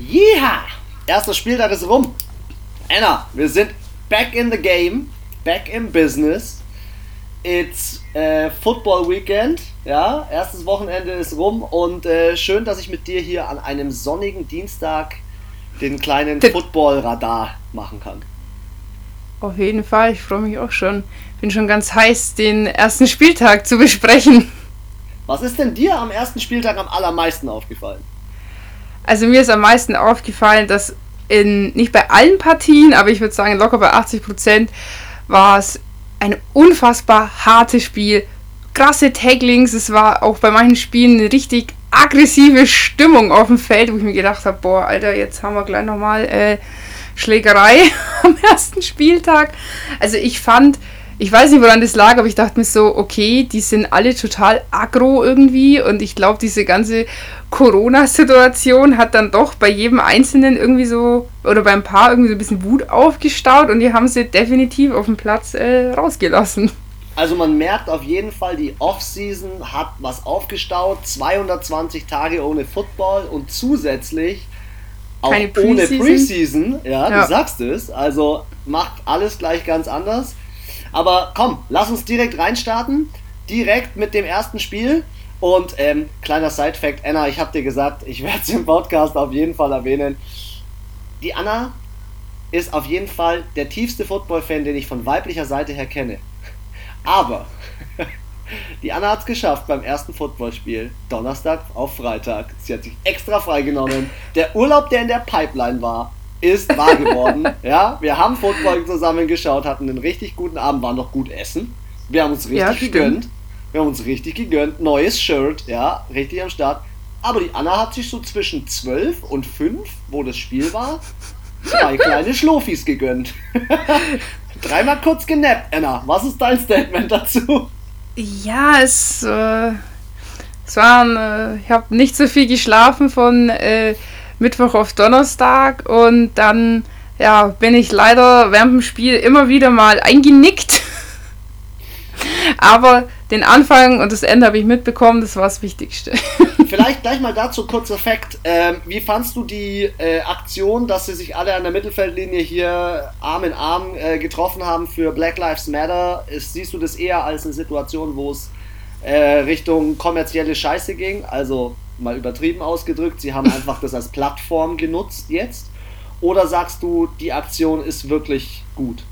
Jeha! Erster Spieltag ist rum. Anna, wir sind back in the game, back in business. It's äh, Football Weekend, ja. Erstes Wochenende ist rum und äh, schön, dass ich mit dir hier an einem sonnigen Dienstag den kleinen Football-Radar machen kann. Auf jeden Fall, ich freue mich auch schon. Bin schon ganz heiß, den ersten Spieltag zu besprechen. Was ist denn dir am ersten Spieltag am allermeisten aufgefallen? Also mir ist am meisten aufgefallen, dass in, nicht bei allen Partien, aber ich würde sagen locker bei 80 Prozent, war es ein unfassbar hartes Spiel. Krasse Taglings, es war auch bei manchen Spielen eine richtig aggressive Stimmung auf dem Feld, wo ich mir gedacht habe, boah, Alter, jetzt haben wir gleich nochmal äh, Schlägerei am ersten Spieltag. Also ich fand, ich weiß nicht, woran das lag, aber ich dachte mir so, okay, die sind alle total aggro irgendwie und ich glaube, diese ganze Corona-Situation hat dann doch bei jedem Einzelnen irgendwie so, oder beim Paar irgendwie so ein bisschen Wut aufgestaut und die haben sie definitiv auf dem Platz äh, rausgelassen. Also man merkt auf jeden Fall, die Offseason hat was aufgestaut, 220 Tage ohne Football und zusätzlich auch Keine ohne Preseason, ja, ja, du sagst es, also macht alles gleich ganz anders. Aber komm, lass uns direkt reinstarten, direkt mit dem ersten Spiel. Und ähm, kleiner Side-Fact, Anna, ich habe dir gesagt, ich werde es im Podcast auf jeden Fall erwähnen. Die Anna ist auf jeden Fall der tiefste Football-Fan, den ich von weiblicher Seite her kenne. Aber die Anna hat es geschafft beim ersten Footballspiel, Donnerstag auf Freitag. Sie hat sich extra freigenommen. Der Urlaub, der in der Pipeline war, ist wahr geworden. ja, wir haben Football zusammen geschaut, hatten einen richtig guten Abend, waren noch gut essen. Wir haben uns richtig ja, gegönnt. Wir haben uns richtig gegönnt. Neues Shirt, ja, richtig am Start. Aber die Anna hat sich so zwischen 12 und 5, wo das Spiel war, zwei kleine Schlofis gegönnt. Dreimal kurz genappt, Anna. Was ist dein Statement dazu? Ja, es, äh, es waren, äh, ich habe nicht so viel geschlafen von äh, Mittwoch auf Donnerstag und dann ja, bin ich leider während dem Spiel immer wieder mal eingenickt. Aber den Anfang und das Ende habe ich mitbekommen, das war das Wichtigste. Vielleicht gleich mal dazu kurzer Fakt. Ähm, wie fandst du die äh, Aktion, dass sie sich alle an der Mittelfeldlinie hier Arm in Arm äh, getroffen haben für Black Lives Matter? Ist, siehst du das eher als eine Situation, wo es äh, Richtung kommerzielle Scheiße ging? Also mal übertrieben ausgedrückt, sie haben einfach das als Plattform genutzt jetzt? Oder sagst du, die Aktion ist wirklich gut?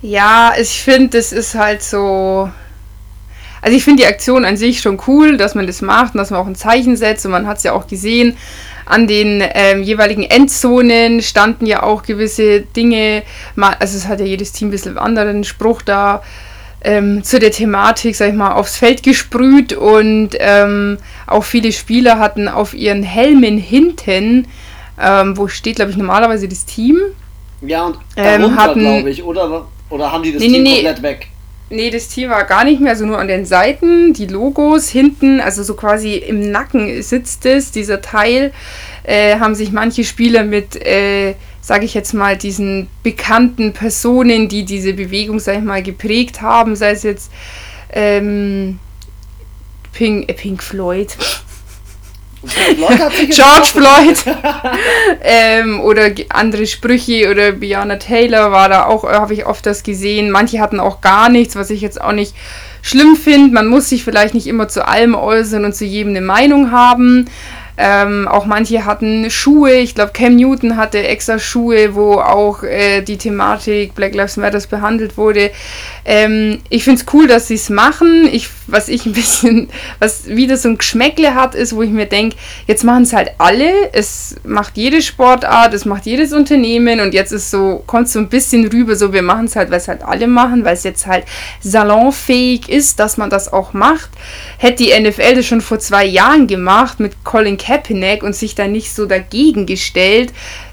Ja, ich finde, das ist halt so. Also ich finde die Aktion an sich schon cool, dass man das macht und dass man auch ein Zeichen setzt. Und man hat es ja auch gesehen, an den ähm, jeweiligen Endzonen standen ja auch gewisse Dinge. Also es hat ja jedes Team ein bisschen anderen Spruch da ähm, zu der Thematik, sag ich mal, aufs Feld gesprüht. Und ähm, auch viele Spieler hatten auf ihren Helmen hinten, ähm, wo steht, glaube ich, normalerweise das Team. Ja, und ähm, darunter, glaube ich, oder? Oder haben die das nee, Team nee, komplett weg? Nee, das Team war gar nicht mehr, also nur an den Seiten, die Logos hinten, also so quasi im Nacken sitzt es, dieser Teil, äh, haben sich manche Spieler mit, äh, sage ich jetzt mal, diesen bekannten Personen, die diese Bewegung, sag ich mal, geprägt haben, sei es jetzt ähm, Pink, äh, Pink Floyd, George Floyd ähm, oder andere Sprüche oder Brianna Taylor war da auch, habe ich oft das gesehen. Manche hatten auch gar nichts, was ich jetzt auch nicht schlimm finde. Man muss sich vielleicht nicht immer zu allem äußern und zu jedem eine Meinung haben. Ähm, auch manche hatten Schuhe. Ich glaube, Cam Newton hatte extra Schuhe, wo auch äh, die Thematik Black Lives Matter behandelt wurde. Ähm, ich finde es cool, dass sie es machen. Ich, was ich ein bisschen, was wieder so ein Geschmäckle hat, ist, wo ich mir denke, jetzt machen es halt alle. Es macht jede Sportart, es macht jedes Unternehmen und jetzt ist so, kommt so ein bisschen rüber, so wir machen es halt, weil es halt alle machen, weil es jetzt halt salonfähig ist, dass man das auch macht. Hätte die NFL das schon vor zwei Jahren gemacht mit Colin Kaepernick, Kaepernick und sich da nicht so dagegen gestellt,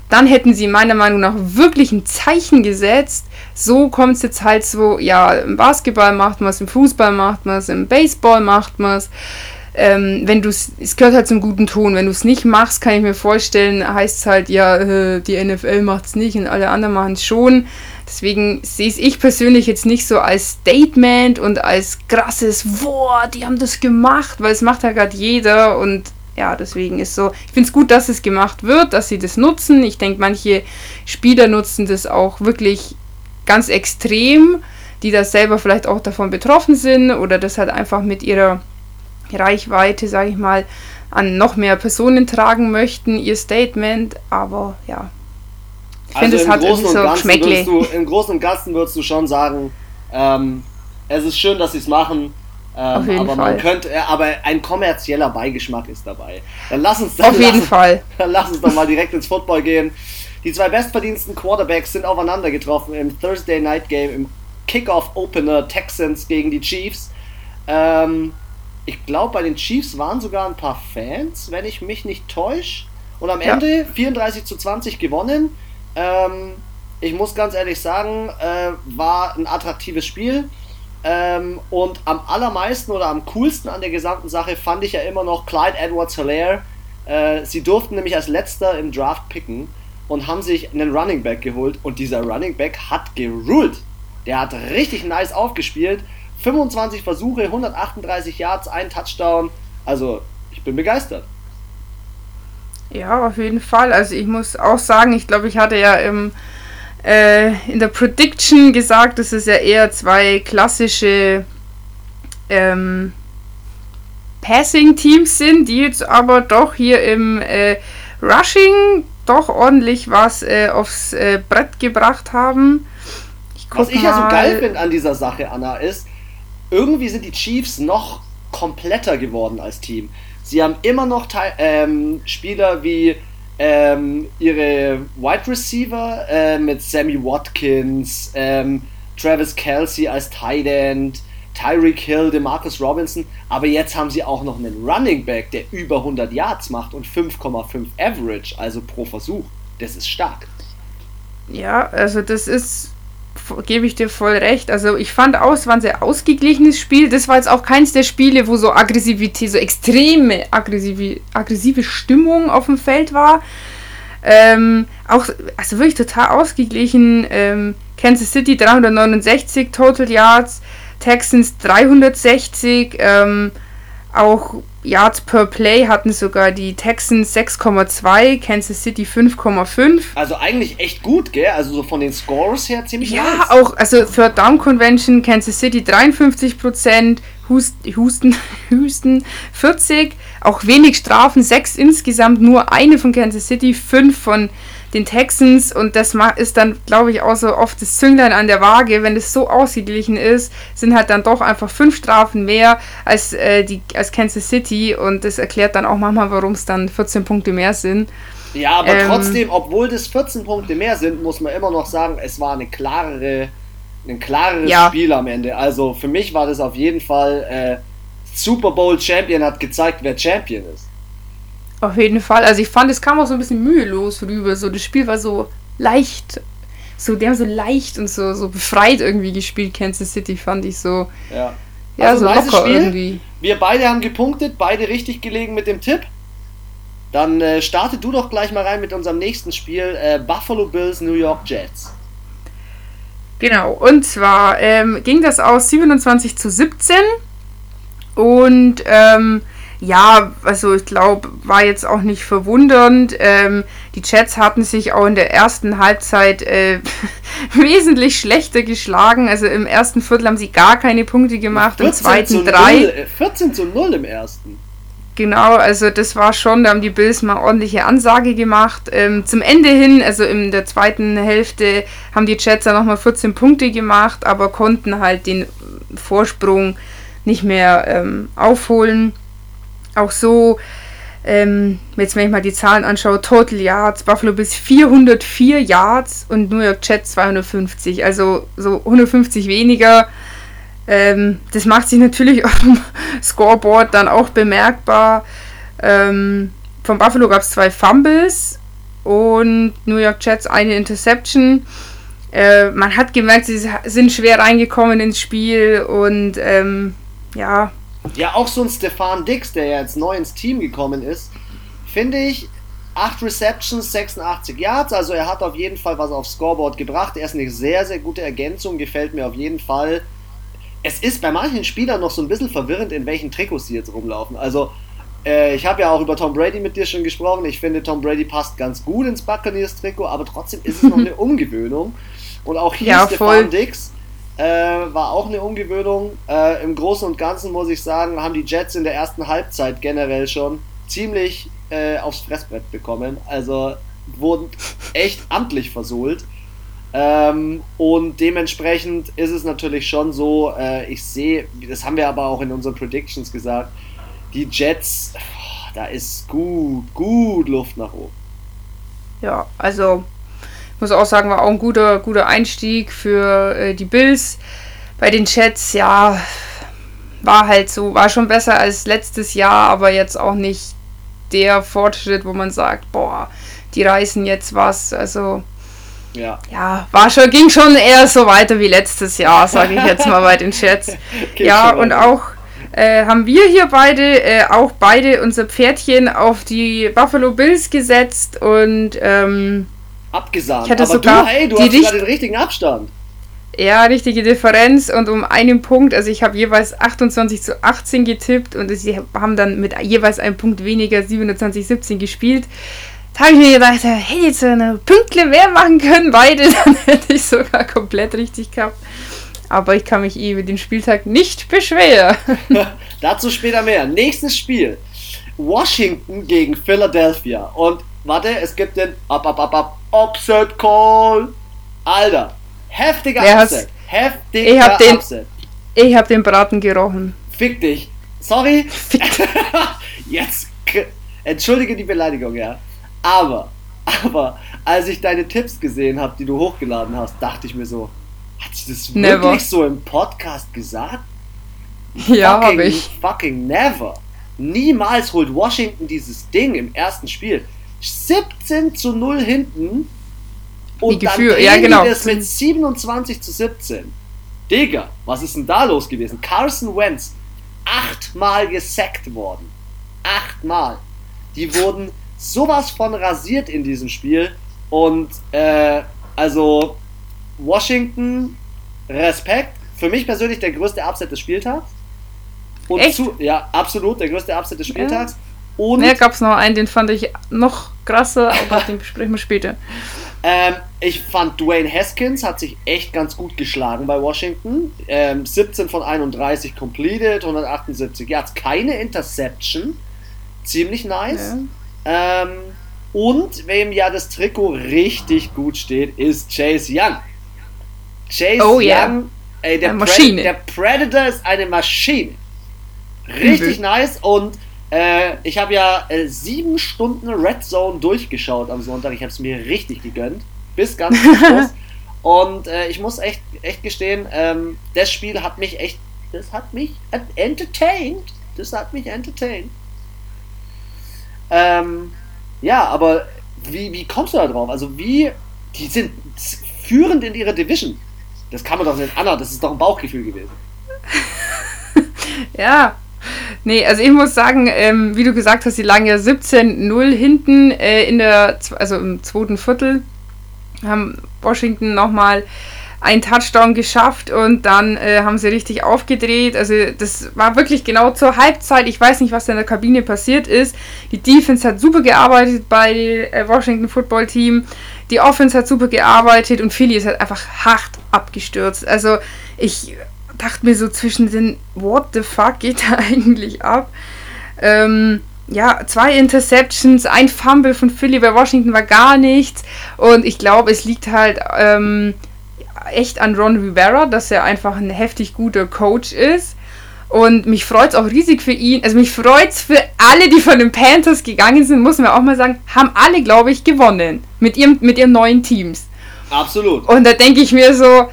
dann hätten sie meiner Meinung nach wirklich ein Zeichen gesetzt. So kommt es jetzt halt so, ja, im Basketball macht man es, im Fußball macht man es, im Baseball macht man es. Ähm, wenn du es, es gehört halt zum guten Ton. Wenn du es nicht machst, kann ich mir vorstellen, heißt es halt, ja, äh, die NFL macht es nicht und alle anderen machen es schon. Deswegen sehe ich persönlich jetzt nicht so als Statement und als krasses, boah, die haben das gemacht, weil es macht ja gerade jeder und ja, deswegen ist so, ich finde es gut, dass es gemacht wird, dass sie das nutzen. Ich denke, manche Spieler nutzen das auch wirklich ganz extrem, die da selber vielleicht auch davon betroffen sind oder das halt einfach mit ihrer Reichweite, sage ich mal, an noch mehr Personen tragen möchten, ihr Statement. Aber ja, ich finde, also es hat irgendwie so Geschmäckle. Du, Im Großen und Ganzen würdest du schon sagen, ähm, es ist schön, dass sie es machen. Ähm, aber Fall. man könnte, aber ein kommerzieller Beigeschmack ist dabei. Dann lass uns dann Auf jeden lass, Fall. Dann lass uns doch mal direkt ins Football gehen. Die zwei bestverdiensten Quarterbacks sind aufeinander getroffen im Thursday Night Game im Kickoff Opener Texans gegen die Chiefs. Ähm, ich glaube, bei den Chiefs waren sogar ein paar Fans, wenn ich mich nicht täusche. Und am ja. Ende 34 zu 20 gewonnen. Ähm, ich muss ganz ehrlich sagen, äh, war ein attraktives Spiel. Ähm, und am allermeisten oder am coolsten an der gesamten Sache fand ich ja immer noch Clyde Edwards Hilaire. Äh, sie durften nämlich als letzter im Draft picken und haben sich einen Running Back geholt. Und dieser Running Back hat geruled. Der hat richtig nice aufgespielt 25 Versuche, 138 Yards, ein Touchdown. Also, ich bin begeistert. Ja, auf jeden Fall. Also ich muss auch sagen, ich glaube, ich hatte ja im, äh, in der Prediction gesagt, dass es ja eher zwei klassische ähm, Passing-Teams sind, die jetzt aber doch hier im äh, Rushing doch ordentlich was äh, aufs äh, Brett gebracht haben. Ich was ich ja so geil finde an dieser Sache, Anna, ist, irgendwie sind die Chiefs noch kompletter geworden als Team. Sie haben immer noch Teil, ähm, Spieler wie ähm, ihre Wide Receiver äh, mit Sammy Watkins, ähm, Travis Kelsey als Tight End, Tyreek Hill, DeMarcus Robinson, aber jetzt haben sie auch noch einen Running Back, der über 100 Yards macht und 5,5 Average, also pro Versuch. Das ist stark. Ja, also das ist gebe ich dir voll recht. Also ich fand auch, es war ein sehr ausgeglichenes Spiel. Das war jetzt auch keins der Spiele, wo so Aggressivität, so extreme aggressive, aggressive Stimmung auf dem Feld war. Ähm, auch, also wirklich total ausgeglichen. Ähm, Kansas City 369 Total Yards, Texans 360. Ähm, auch Yards per Play hatten sogar die Texans 6,2, Kansas City 5,5. Also eigentlich echt gut, gell? Also so von den Scores her ziemlich Ja, nice. auch, also Third Down Convention, Kansas City 53%, Houston, Houston 40, auch wenig Strafen, 6 insgesamt, nur eine von Kansas City, 5 von den Texans. Und das ist dann, glaube ich, auch so oft das Zünglein an der Waage, wenn es so ausgeglichen ist, sind halt dann doch einfach fünf Strafen mehr als, äh, die, als Kansas City. Und das erklärt dann auch manchmal, warum es dann 14 Punkte mehr sind. Ja, aber ähm, trotzdem, obwohl das 14 Punkte mehr sind, muss man immer noch sagen, es war eine klarere, ein klareres ja. Spiel am Ende. Also für mich war das auf jeden Fall äh, Super Bowl Champion hat gezeigt, wer Champion ist. Auf jeden Fall. Also ich fand, es kam auch so ein bisschen mühelos rüber. So, das Spiel war so leicht. So, die haben so leicht und so, so befreit irgendwie gespielt, Kansas City, fand ich so. Ja. Ja, also so locker Spiel. irgendwie. Wir beide haben gepunktet, beide richtig gelegen mit dem Tipp. Dann äh, starte du doch gleich mal rein mit unserem nächsten Spiel: äh, Buffalo Bills, New York Jets. Genau, und zwar ähm, ging das aus 27 zu 17. Und ähm, ja, also ich glaube, war jetzt auch nicht verwundernd. Ähm, die Jets hatten sich auch in der ersten Halbzeit äh, wesentlich schlechter geschlagen. Also im ersten Viertel haben sie gar keine Punkte gemacht, im zweiten drei. 14 zu 0 im ersten. Genau, also das war schon, da haben die Bills mal ordentliche Ansage gemacht. Ähm, zum Ende hin, also in der zweiten Hälfte, haben die Jets dann nochmal 14 Punkte gemacht, aber konnten halt den Vorsprung nicht mehr ähm, aufholen. Auch so, ähm, jetzt wenn ich mal die Zahlen anschaue, Total Yards, Buffalo bis 404 Yards und New York Jets 250, also so 150 weniger. Ähm, das macht sich natürlich auf dem Scoreboard dann auch bemerkbar. Ähm, von Buffalo gab es zwei Fumbles und New York Jets eine Interception. Äh, man hat gemerkt, sie sind schwer reingekommen ins Spiel und ähm, ja, ja, auch so ein Stefan Dix, der jetzt neu ins Team gekommen ist, finde ich, 8 Receptions, 86 Yards, also er hat auf jeden Fall was aufs Scoreboard gebracht. Er ist eine sehr, sehr gute Ergänzung, gefällt mir auf jeden Fall. Es ist bei manchen Spielern noch so ein bisschen verwirrend, in welchen Trikots sie jetzt rumlaufen. Also äh, ich habe ja auch über Tom Brady mit dir schon gesprochen. Ich finde, Tom Brady passt ganz gut ins Buccaneers-Trikot, aber trotzdem ist es noch eine Umgewöhnung. Und auch hier ja, Stefan Dix äh, war auch eine Umgewöhnung. Äh, Im Großen und Ganzen muss ich sagen, haben die Jets in der ersten Halbzeit generell schon ziemlich äh, aufs Fressbrett bekommen. Also wurden echt amtlich versohlt. Ähm, und dementsprechend ist es natürlich schon so, äh, ich sehe, das haben wir aber auch in unseren Predictions gesagt, die Jets, da ist gut, gut Luft nach oben. Ja, also ich muss auch sagen, war auch ein guter, guter Einstieg für äh, die Bills. Bei den Jets, ja, war halt so, war schon besser als letztes Jahr, aber jetzt auch nicht der Fortschritt, wo man sagt, boah, die reißen jetzt was. Also ja, ja war schon, ging schon eher so weiter wie letztes Jahr, sage ich jetzt mal bei den Chats. ja, und auch äh, haben wir hier beide, äh, auch beide unser Pferdchen auf die Buffalo Bills gesetzt und ähm, abgesagt. Ich hatte Aber sogar du, hey, du hast sogar den richtigen Abstand. Ja, richtige Differenz und um einen Punkt, also ich habe jeweils 28 zu 18 getippt und sie haben dann mit jeweils einem Punkt weniger 27-17 gespielt. Da habe ich mir gedacht, hätte jetzt eine Pünktle mehr machen können, beide, dann hätte ich sogar komplett richtig gehabt. Aber ich kann mich eh über den Spieltag nicht beschweren. Dazu später mehr. Nächstes Spiel. Washington gegen Philadelphia. Und warte, es gibt den Up, Upset Call. Alter, heftiger Wer Upset. Heftiger ich hab den, Upset. Ich hab den Braten gerochen. Fick dich. Sorry. Fick. Jetzt. Entschuldige die Beleidigung, ja. Aber, aber, als ich deine Tipps gesehen habe, die du hochgeladen hast, dachte ich mir so, hat sie das never. wirklich so im Podcast gesagt? Ja, habe ich. Fucking never. Niemals holt Washington dieses Ding im ersten Spiel. 17 zu 0 hinten und Wie dann ja, genau. es mit 27 zu 17. Digga, was ist denn da los gewesen? Carson Wentz, achtmal gesackt worden. Achtmal. Die wurden sowas von rasiert in diesem Spiel. Und äh, also Washington, Respekt. Für mich persönlich der größte Upset des Spieltags. Und Echt? Zu, ja, absolut, der größte Upset des Spieltags. Ja. Und ja, gab es noch einen, den fand ich noch krasser, aber den besprechen wir später. Ähm, ich fand Dwayne Haskins hat sich echt ganz gut geschlagen bei Washington. Ähm, 17 von 31 completed, 178 Yards, keine Interception. Ziemlich nice. Ja. Ähm, und wem ja das Trikot richtig gut steht, ist Chase Young. Chase oh, Young, yeah. ey, der, Maschine. der Predator ist eine Maschine. Richtig mhm. nice und äh, ich habe ja äh, sieben Stunden Red Zone durchgeschaut am Sonntag. Ich habe es mir richtig gegönnt. Bis ganz zum Schluss. und äh, ich muss echt, echt gestehen, ähm, das Spiel hat mich echt, das hat mich entertained. Das hat mich entertained. Ähm, ja, aber wie, wie kommst du da drauf? Also wie, die sind führend in ihrer Division. Das kann man doch nicht Anna, das ist doch ein Bauchgefühl gewesen. ja. Nee, also ich muss sagen, ähm, wie du gesagt hast, die lagen ja 17-0 hinten äh, in der, also im zweiten Viertel. Haben Washington nochmal einen Touchdown geschafft und dann äh, haben sie richtig aufgedreht. Also das war wirklich genau zur Halbzeit. Ich weiß nicht, was da in der Kabine passiert ist. Die Defense hat super gearbeitet bei äh, Washington Football Team. Die Offense hat super gearbeitet und Philly ist halt einfach hart abgestürzt. Also ich dachte mir so zwischen den, what the fuck geht da eigentlich ab? Ähm, ja, zwei Interceptions, ein Fumble von Philly bei Washington war gar nichts. Und ich glaube, es liegt halt ähm, echt an Ron Rivera, dass er einfach ein heftig guter Coach ist. Und mich freut es auch riesig für ihn. Also mich freut es für alle, die von den Panthers gegangen sind, muss man auch mal sagen, haben alle, glaube ich, gewonnen. Mit, ihrem, mit ihren neuen Teams. Absolut. Und da denke ich mir so,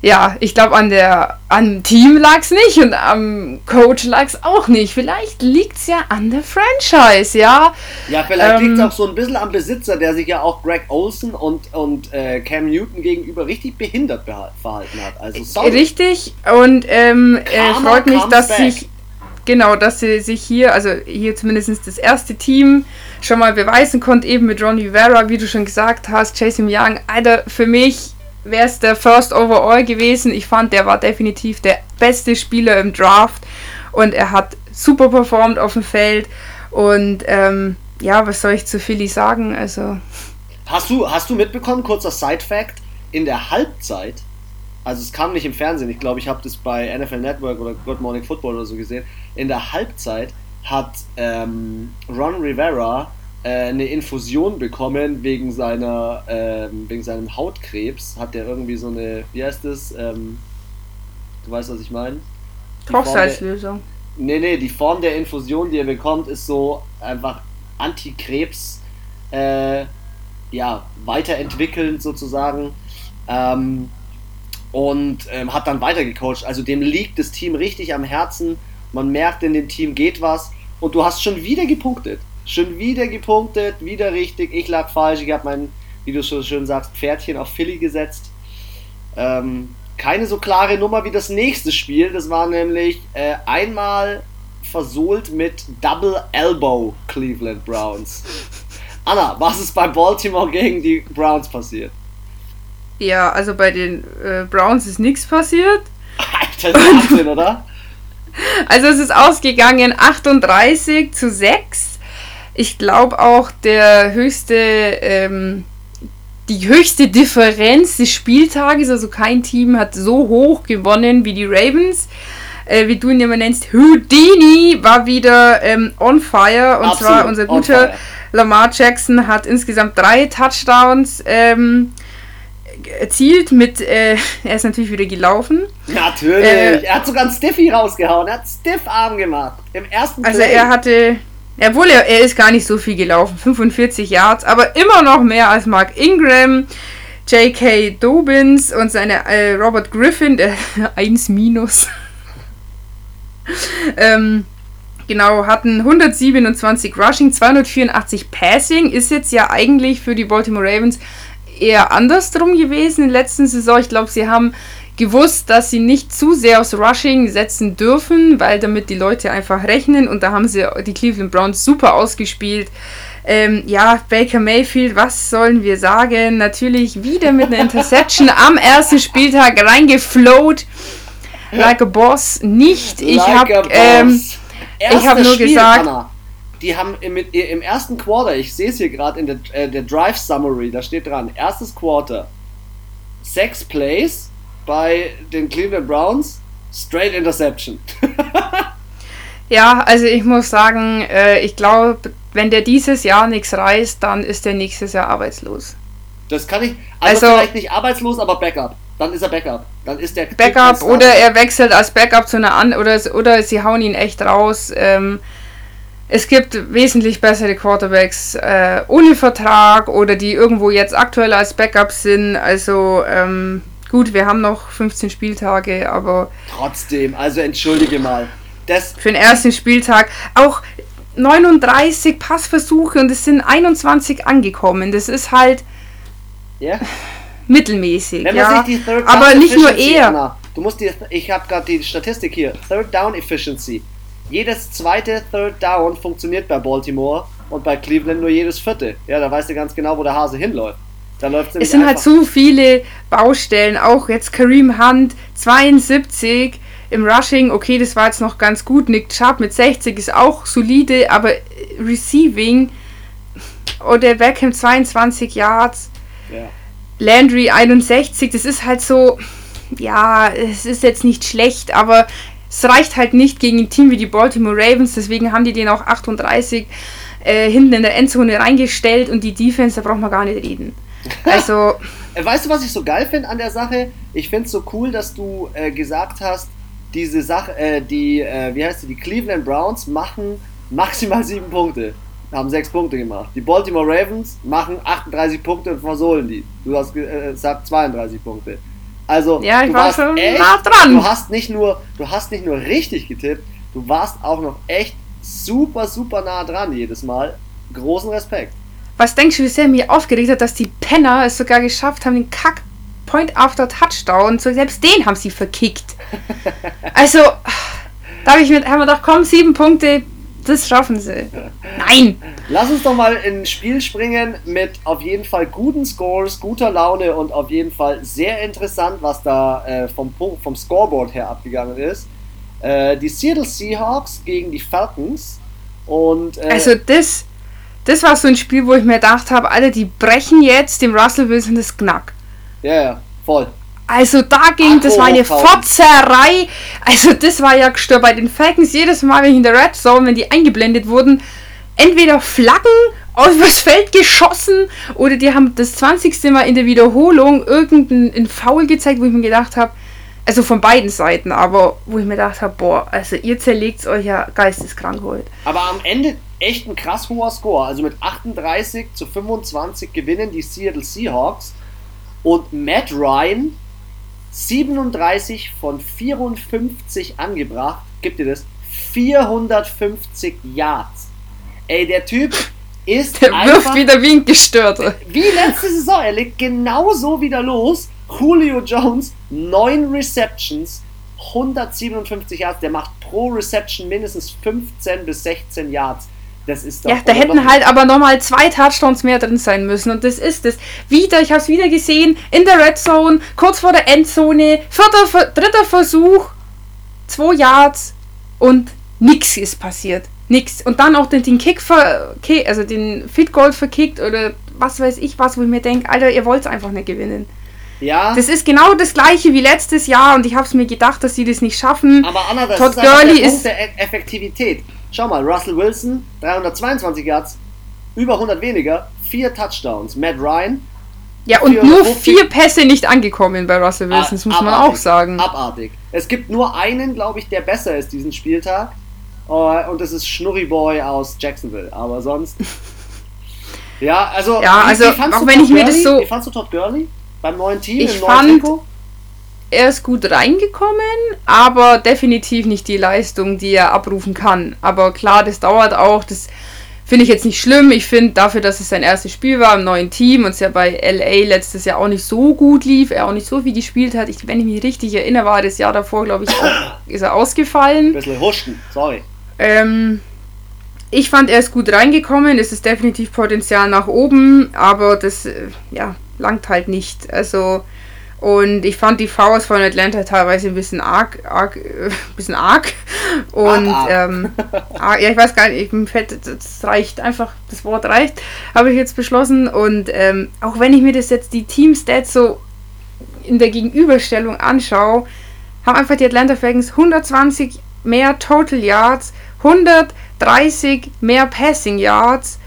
ja, ich glaube, an der am Team lag es nicht und am Coach lag es auch nicht. Vielleicht liegt es ja an der Franchise, ja. Ja, vielleicht ähm, liegt es auch so ein bisschen am Besitzer, der sich ja auch Greg Olsen und, und äh, Cam Newton gegenüber richtig behindert verhalten hat. Also sorry. Richtig, und ähm, äh, freut mich, dass back. sich genau, dass sie sich hier, also hier zumindest das erste Team schon mal beweisen konnte, eben mit Ron Rivera, wie du schon gesagt hast, Jason Young, Alter, für mich wäre es der First Overall gewesen. Ich fand, der war definitiv der beste Spieler im Draft und er hat super performt auf dem Feld. Und ähm, ja, was soll ich zu Philly sagen? Also. Hast du, hast du mitbekommen, kurzer Side-Fact, in der Halbzeit, also es kam nicht im Fernsehen, ich glaube, ich habe das bei NFL Network oder Good Morning Football oder so gesehen, in der Halbzeit hat ähm, Ron Rivera eine Infusion bekommen wegen seiner ähm, wegen seinem Hautkrebs. Hat der irgendwie so eine, wie heißt das? Ähm, du weißt, was ich meine? Kochsalzlösung. Nee, nee, die Form der Infusion, die er bekommt, ist so einfach Antikrebs, äh, ja, weiterentwickelnd sozusagen. Ähm, und ähm, hat dann weitergecoacht. Also dem liegt das Team richtig am Herzen. Man merkt, in dem Team geht was. Und du hast schon wieder gepunktet. Schon wieder gepunktet, wieder richtig. Ich lag falsch. Ich habe mein, wie du so schön sagst, Pferdchen auf Philly gesetzt. Ähm, keine so klare Nummer wie das nächste Spiel. Das war nämlich äh, einmal versohlt mit Double Elbow Cleveland Browns. Anna, was ist bei Baltimore gegen die Browns passiert? Ja, also bei den äh, Browns ist nichts passiert. Alter, das ist Wahnsinn, oder? Also es ist ausgegangen 38 zu 6. Ich glaube auch der höchste, ähm, die höchste Differenz des Spieltages, also kein Team hat so hoch gewonnen wie die Ravens. Äh, wie du ihn immer nennst, Houdini war wieder ähm, on fire. Und Absolut zwar unser guter Lamar Jackson hat insgesamt drei Touchdowns. Ähm, erzielt mit, äh, er ist natürlich wieder gelaufen. Natürlich, äh, er hat sogar einen Stiffy rausgehauen, er hat Stiff-Arm gemacht. Im ersten Also Play. er hatte, obwohl er, er ist gar nicht so viel gelaufen, 45 Yards, aber immer noch mehr als Mark Ingram, J.K. Dobbins und seine äh, Robert Griffin, der 1 minus. ähm, genau, hatten 127 Rushing, 284 Passing, ist jetzt ja eigentlich für die Baltimore Ravens eher andersrum gewesen in der letzten Saison. Ich glaube, sie haben gewusst, dass sie nicht zu sehr aufs Rushing setzen dürfen, weil damit die Leute einfach rechnen und da haben sie die Cleveland Browns super ausgespielt. Ähm, ja, Baker Mayfield, was sollen wir sagen? Natürlich wieder mit einer Interception am ersten Spieltag reingeflowt. Like a Boss. Nicht. Ich like habe ähm, ich habe nur Spiel, gesagt. Anna die haben im, im ersten Quarter, ich sehe es hier gerade in der, äh, der Drive Summary, da steht dran, erstes Quarter, sechs Plays bei den Cleveland Browns, straight Interception. ja, also ich muss sagen, äh, ich glaube, wenn der dieses Jahr nichts reißt, dann ist der nächstes Jahr arbeitslos. Das kann ich, also, also vielleicht nicht arbeitslos, aber Backup. Dann ist er Backup. Dann ist der Backup oder er wechselt als Backup zu einer an oder, oder sie hauen ihn echt raus. Ähm, es gibt wesentlich bessere Quarterbacks äh, ohne Vertrag oder die irgendwo jetzt aktuell als Backup sind. Also ähm, gut, wir haben noch 15 Spieltage, aber. Trotzdem, also entschuldige mal. Das für den ersten Spieltag auch 39 Passversuche und es sind 21 angekommen. Das ist halt. Ja. Mittelmäßig, ja. aber nicht nur er. Du musst die, ich habe gerade die Statistik hier. Third Down Efficiency jedes zweite Third Down funktioniert bei Baltimore und bei Cleveland nur jedes vierte. Ja, da weißt du ganz genau, wo der Hase hinläuft. Es sind halt zu viele Baustellen, auch jetzt Kareem Hunt 72 im Rushing, okay, das war jetzt noch ganz gut. Nick Chubb mit 60 ist auch solide, aber Receiving oder Beckham 22 Yards, ja. Landry 61, das ist halt so, ja, es ist jetzt nicht schlecht, aber es reicht halt nicht gegen ein Team wie die Baltimore Ravens, deswegen haben die den auch 38 äh, hinten in der Endzone reingestellt und die Defense, da braucht man gar nicht reden. Also. weißt du, was ich so geil finde an der Sache? Ich finde es so cool, dass du äh, gesagt hast, diese Sache, äh, die, äh, wie heißt die, die Cleveland Browns machen maximal sieben Punkte. Haben sechs Punkte gemacht. Die Baltimore Ravens machen 38 Punkte und versohlen die. Du hast gesagt äh, 32 Punkte. Also, ja, ich du war warst schon echt, nah dran. Du hast, nicht nur, du hast nicht nur richtig getippt, du warst auch noch echt super, super nah dran jedes Mal. Großen Respekt. Was denkst du, wie sehr mich aufgeregt hat, dass die Penner es sogar geschafft haben, den Kack Point after Touchdown, so selbst den haben sie verkickt. also, da habe ich mir, haben wir gedacht, komm, sieben Punkte, das schaffen sie. Nein! Lass uns doch mal ins Spiel springen mit auf jeden Fall guten Scores, guter Laune und auf jeden Fall sehr interessant, was da äh, vom, vom Scoreboard her abgegangen ist. Äh, die Seattle Seahawks gegen die Falcons. Und, äh, also das, das war so ein Spiel, wo ich mir gedacht habe, Alter, die brechen jetzt dem Russell Wilson das Knack. Ja, ja, voll. Also da ging, das war eine Fotzerei. Also das war ja gestört bei den Falcons. Jedes Mal, wenn ich in der Red Zone, wenn die eingeblendet wurden, entweder Flaggen übers Feld geschossen oder die haben das 20. Mal in der Wiederholung irgendeinen Foul gezeigt, wo ich mir gedacht habe, also von beiden Seiten, aber wo ich mir gedacht habe, boah, also ihr zerlegt euch ja geisteskrank heute. Aber am Ende echt ein krass hoher Score. Also mit 38 zu 25 gewinnen die Seattle Seahawks und Matt Ryan 37 von 54 angebracht. Gibt ihr das? 450 Yards. Ey, der Typ ist. Der wirft wieder wie ein Gestörter. Wie letzte Saison. Er legt genauso wieder los. Julio Jones, 9 Receptions, 157 Yards. Der macht pro Reception mindestens 15 bis 16 Yards. Das ist doch ja, da hätten halt aber nochmal zwei Touchdowns mehr drin sein müssen. Und das ist es. Wieder, ich habe es wieder gesehen, in der Red Zone, kurz vor der Endzone, vierter, dritter Versuch, zwei Yards und nichts ist passiert. Nix. Und dann auch den, den Kick, ver, also den Fit Goal verkickt oder was weiß ich was, wo ich mir denke, Alter, ihr wollt es einfach nicht gewinnen. Ja. Das ist genau das gleiche wie letztes Jahr und ich habe es mir gedacht, dass sie das nicht schaffen. Aber Anna, das Todd ist Gurley der ist der e- Effektivität. Schau mal, Russell Wilson, 322 Yards, über 100 weniger, vier Touchdowns. Matt Ryan. Ja, und nur vier Pässe nicht angekommen bei Russell Wilson, das muss abartig, man auch sagen. Abartig. Es gibt nur einen, glaube ich, der besser ist diesen Spieltag. Uh, und das ist Schnurri Boy aus Jacksonville. Aber sonst. ja, also. Ja, also, wie auch wenn ich mir das so. Wie fandst du Todd Gurley beim neuen Team? Ich fand, Tempo? Er ist gut reingekommen, aber definitiv nicht die Leistung, die er abrufen kann. Aber klar, das dauert auch. Das finde ich jetzt nicht schlimm. Ich finde dafür, dass es sein erstes Spiel war im neuen Team und es ja bei LA letztes Jahr auch nicht so gut lief, er auch nicht so viel gespielt hat. Ich, wenn ich mich richtig erinnere, war das Jahr davor, glaube ich, auch, ist er ausgefallen. Ein bisschen huschen, sorry. Ähm, ich fand, er ist gut reingekommen. Es ist definitiv Potenzial nach oben, aber das äh, ja, langt halt nicht. Also und ich fand die Fouls von Atlanta teilweise ein bisschen arg, arg, äh, bisschen arg. Und arg, arg. Ähm, arg, ja, ich weiß gar nicht, ich, das reicht einfach, das Wort reicht, habe ich jetzt beschlossen. Und ähm, auch wenn ich mir das jetzt die Team-Stats so in der Gegenüberstellung anschaue, haben einfach die Atlanta Falcons 120 mehr Total Yards, 130 mehr Passing Yards.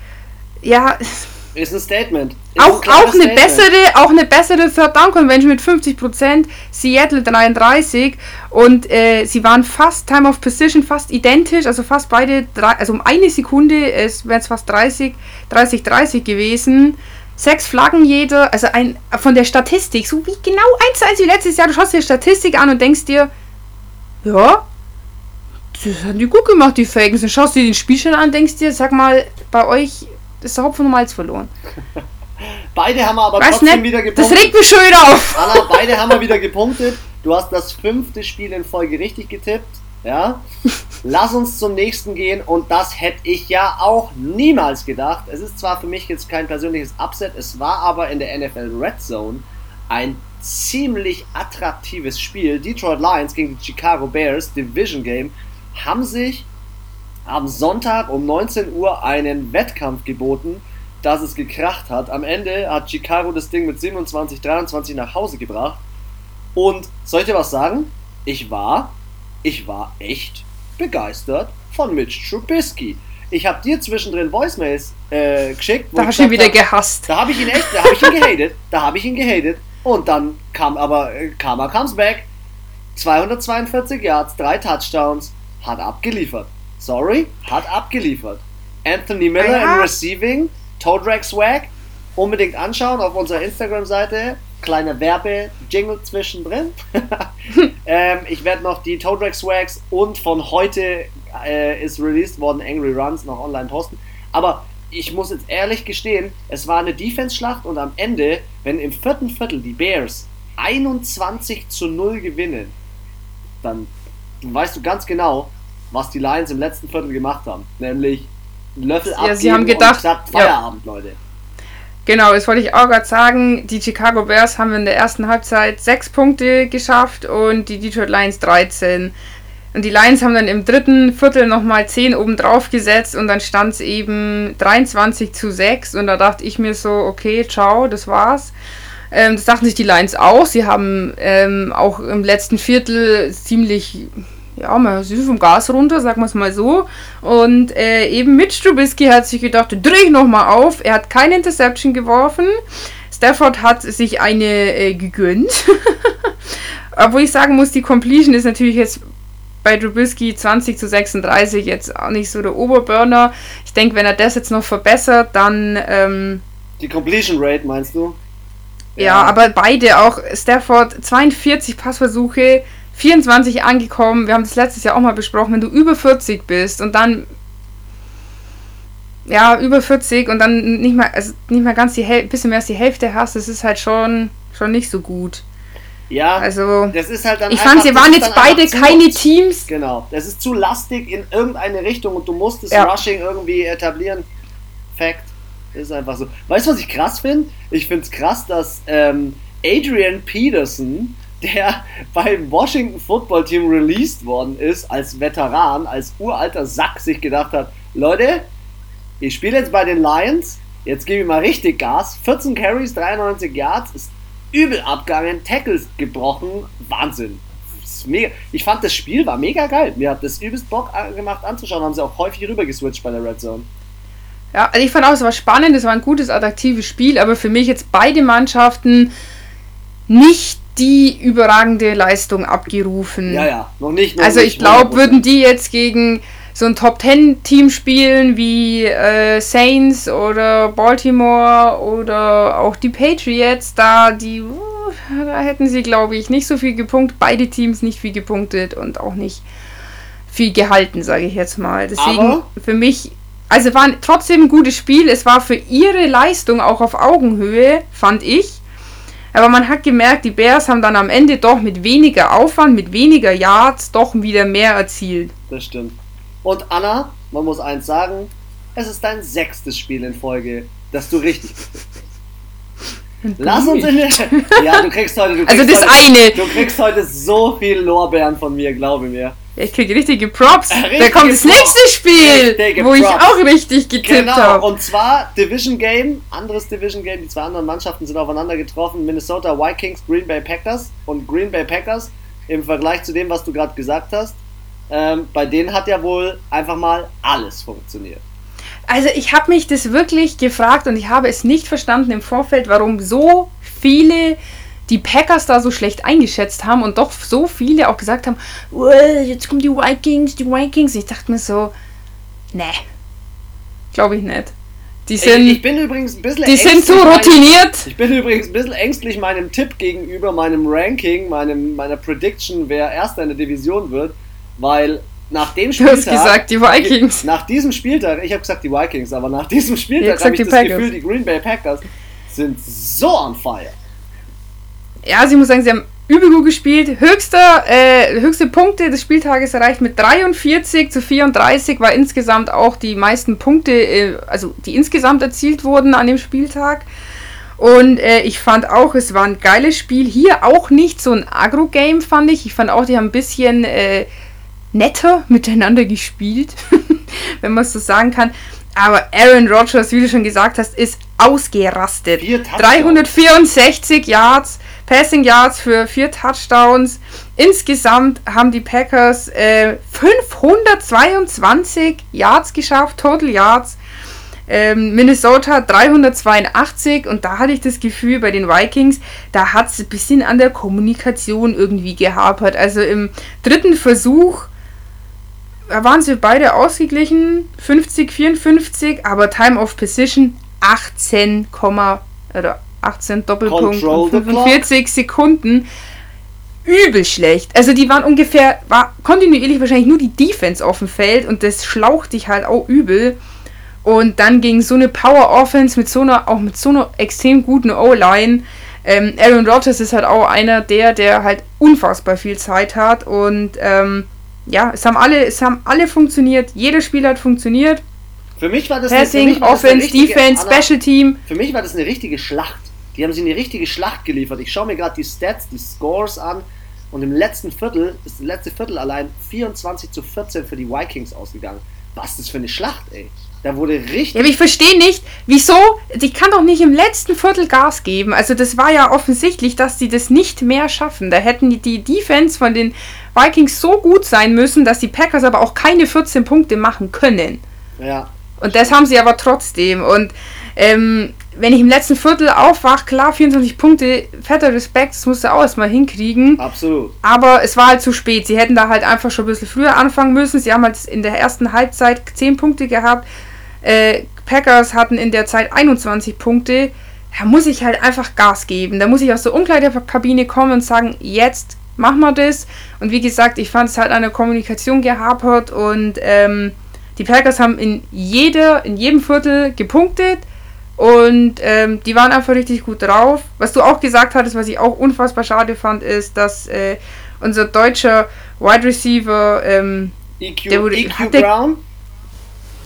Ja. Ist ein Statement. Auch, auch, eine bessere, auch eine bessere Third Down Convention mit 50%, Seattle 33 und äh, sie waren fast Time of Position fast identisch, also fast beide, drei, also um eine Sekunde, es wären es fast 30, 30, 30 gewesen. Sechs Flaggen jeder, also ein von der Statistik, so wie genau eins zu eins wie letztes Jahr, du schaust dir die Statistik an und denkst dir, ja, das haben die gut gemacht, die Falcons. Dann schaust du dir den Spielstand an und denkst dir, sag mal, bei euch ist der Hopfen und Malz verloren. Beide haben wir aber Weiß trotzdem nicht, wieder gepunktet. Das regt mich schon wieder auf. Anna, beide haben wir wieder gepunktet. Du hast das fünfte Spiel in Folge richtig getippt. Ja? Lass uns zum nächsten gehen und das hätte ich ja auch niemals gedacht. Es ist zwar für mich jetzt kein persönliches Upset, es war aber in der NFL Red Zone ein ziemlich attraktives Spiel. Detroit Lions gegen die Chicago Bears, Division Game, haben sich am Sonntag um 19 Uhr einen Wettkampf geboten dass es gekracht hat. Am Ende hat Chicago das Ding mit 27, 23 nach Hause gebracht. Und soll ich dir was sagen? Ich war, ich war echt begeistert von Mitch Trubisky. Ich habe dir zwischendrin Voicemails äh, geschickt. Da hast du ihn wieder hab, gehasst. Da habe ich ihn echt, da habe ich ihn gehatet. Da habe ich ihn gehatet. Und dann kam aber äh, Karma comes back. 242 Yards, drei Touchdowns, hat abgeliefert. Sorry, hat abgeliefert. Anthony Miller ja. im Receiving, Toe Drag Swag. Unbedingt anschauen auf unserer Instagram-Seite. Kleiner Werbe-Jingle zwischendrin. ähm, ich werde noch die Toe Drag Swags und von heute äh, ist released worden Angry Runs noch online posten. Aber ich muss jetzt ehrlich gestehen, es war eine Defense-Schlacht und am Ende, wenn im vierten Viertel die Bears 21 zu 0 gewinnen, dann weißt du ganz genau, was die Lions im letzten Viertel gemacht haben. Nämlich Löffel ja, sie haben gedacht, Feierabend, ja. Leute. Genau, das wollte ich auch gerade sagen. Die Chicago Bears haben in der ersten Halbzeit sechs Punkte geschafft und die Detroit Lions 13. Und die Lions haben dann im dritten Viertel nochmal 10 oben drauf gesetzt und dann stand es eben 23 zu 6 und da dachte ich mir so, okay, ciao, das war's. Ähm, das dachten sich die Lions auch. Sie haben ähm, auch im letzten Viertel ziemlich, ja, mal süß vom Gas runter, sagen wir es mal so. Und äh, eben Mitch Trubisky hat sich gedacht, dreh ich nochmal auf. Er hat keine Interception geworfen. Stafford hat sich eine äh, gegönnt. Obwohl ich sagen muss, die Completion ist natürlich jetzt bei Trubisky 20 zu 36 jetzt auch nicht so der Oberburner. Ich denke, wenn er das jetzt noch verbessert, dann. Ähm, die Completion Rate meinst du? Ja, ja, aber beide auch. Stafford 42 Passversuche, 24 angekommen. Wir haben das letztes Jahr auch mal besprochen. Wenn du über 40 bist und dann. Ja, über 40 und dann nicht mal, also nicht mal ganz die Hälfte, bisschen mehr als die Hälfte hast, das ist halt schon, schon nicht so gut. Ja, also das ist halt dann ich fand, sie waren jetzt beide keine zu, Teams. Genau, das ist zu lastig in irgendeine Richtung und du musst das ja. Rushing irgendwie etablieren. Fact. Ist einfach so. Weißt du, was ich krass finde? Ich finde es krass, dass ähm, Adrian Peterson, der beim Washington Football Team released worden ist, als Veteran, als uralter Sack, sich gedacht hat: Leute, ich spiele jetzt bei den Lions, jetzt gebe ich mal richtig Gas. 14 Carries, 93 Yards, ist übel abgegangen, Tackles gebrochen, Wahnsinn. Ich fand das Spiel war mega geil. Mir hat das übelst Bock gemacht anzuschauen. Haben sie auch häufig rüber geswitcht bei der Red Zone. Ja, also ich fand auch, es war spannend, es war ein gutes, attraktives Spiel, aber für mich jetzt beide Mannschaften nicht die überragende Leistung abgerufen. Ja, ja, noch nicht. Noch also ich glaube, würden die jetzt gegen so ein Top Ten Team spielen wie äh, Saints oder Baltimore oder auch die Patriots, da die uh, da hätten sie glaube ich nicht so viel gepunktet, beide Teams nicht viel gepunktet und auch nicht viel gehalten, sage ich jetzt mal. Deswegen Aber für mich also war trotzdem ein gutes Spiel. Es war für ihre Leistung auch auf Augenhöhe, fand ich. Aber man hat gemerkt, die Bears haben dann am Ende doch mit weniger Aufwand, mit weniger Yards doch wieder mehr erzielt. Das stimmt. Und Anna, man muss eins sagen, es ist dein sechstes Spiel in Folge, dass du richtig bist. Lass uns in der. Ja, du kriegst heute. Du also kriegst also das heute, eine. Du kriegst heute so viel Lorbeeren von mir, glaube mir. Ich krieg richtige Props. Richtige da kommt das nächste Spiel, richtige wo Props. ich auch richtig getippt genau. habe. Und zwar Division Game, anderes Division Game. Die zwei anderen Mannschaften sind aufeinander getroffen. Minnesota Vikings, Green Bay Packers. Und Green Bay Packers im Vergleich zu dem, was du gerade gesagt hast, ähm, bei denen hat ja wohl einfach mal alles funktioniert. Also ich habe mich das wirklich gefragt und ich habe es nicht verstanden im Vorfeld, warum so viele die Packers da so schlecht eingeschätzt haben und doch so viele auch gesagt haben, jetzt kommen die Vikings, die Vikings. Ich dachte mir so, ne, glaube ich nicht. Die sind, ich, ich, bin übrigens ein bisschen Die sind so routiniert. Meinem, ich bin übrigens ein bisschen ängstlich meinem Tipp gegenüber, meinem Ranking, meinem, meiner Prediction, wer Erster in der Division wird, weil nach dem Spieltag. Du hast gesagt, die Vikings. Nach diesem Spieltag, ich habe gesagt die Vikings, aber nach diesem Spieltag habe ich das Packers. Gefühl, die Green Bay Packers sind so on fire. Ja, also ich muss sagen, sie haben übel gut gespielt. Höchster, äh, höchste Punkte des Spieltages erreicht mit 43 zu 34, war insgesamt auch die meisten Punkte, äh, also die insgesamt erzielt wurden an dem Spieltag. Und äh, ich fand auch, es war ein geiles Spiel. Hier auch nicht so ein Agro-Game, fand ich. Ich fand auch, die haben ein bisschen äh, netter miteinander gespielt, wenn man es so sagen kann. Aber Aaron Rodgers, wie du schon gesagt hast, ist ausgerastet. 364 Yards, Passing Yards für vier Touchdowns. Insgesamt haben die Packers äh, 522 Yards geschafft, Total Yards. Ähm, Minnesota 382 und da hatte ich das Gefühl bei den Vikings, da hat es ein bisschen an der Kommunikation irgendwie gehapert. Also im dritten Versuch waren sie beide ausgeglichen, 50, 54, aber Time of Position 18, oder 18 Doppelpunkt 45 Sekunden. Übel schlecht. Also die waren ungefähr, war kontinuierlich wahrscheinlich nur die Defense auf dem Feld und das schlaucht dich halt auch übel. Und dann ging so eine Power Offense mit so einer, auch mit so einer extrem guten O-Line. Ähm, Aaron Rodgers ist halt auch einer der, der halt unfassbar viel Zeit hat und ähm, ja, es haben alle, es haben alle funktioniert. Jedes Spiel hat funktioniert. Für mich war das Passing, eine, Offense, eine richtige, Defense, Anna, Special Team. Für mich war das eine richtige Schlacht. Die haben sie eine richtige Schlacht geliefert. Ich schaue mir gerade die Stats, die Scores an. Und im letzten Viertel ist das letzte Viertel allein 24 zu 14 für die Vikings ausgegangen. Was ist das für eine Schlacht, ey? Da wurde richtig. Ja, aber ich verstehe nicht, wieso. Die kann doch nicht im letzten Viertel Gas geben. Also, das war ja offensichtlich, dass sie das nicht mehr schaffen. Da hätten die, die Defense von den Vikings so gut sein müssen, dass die Packers aber auch keine 14 Punkte machen können. Ja. Und das haben sie aber trotzdem. Und ähm, wenn ich im letzten Viertel aufwache, klar, 24 Punkte, fetter Respekt, das musst du auch erstmal hinkriegen. Absolut. Aber es war halt zu spät. Sie hätten da halt einfach schon ein bisschen früher anfangen müssen. Sie haben halt in der ersten Halbzeit 10 Punkte gehabt. Äh, Packers hatten in der Zeit 21 Punkte. Da muss ich halt einfach Gas geben. Da muss ich aus der Umkleidekabine kommen und sagen, jetzt machen wir das. Und wie gesagt, ich fand es halt an der Kommunikation gehapert und ähm, die Packers haben in jeder, in jedem Viertel gepunktet und ähm, die waren einfach richtig gut drauf. Was du auch gesagt hattest, was ich auch unfassbar schade fand, ist, dass äh, unser deutscher Wide Receiver ähm, EQ, der wurde, EQ Brown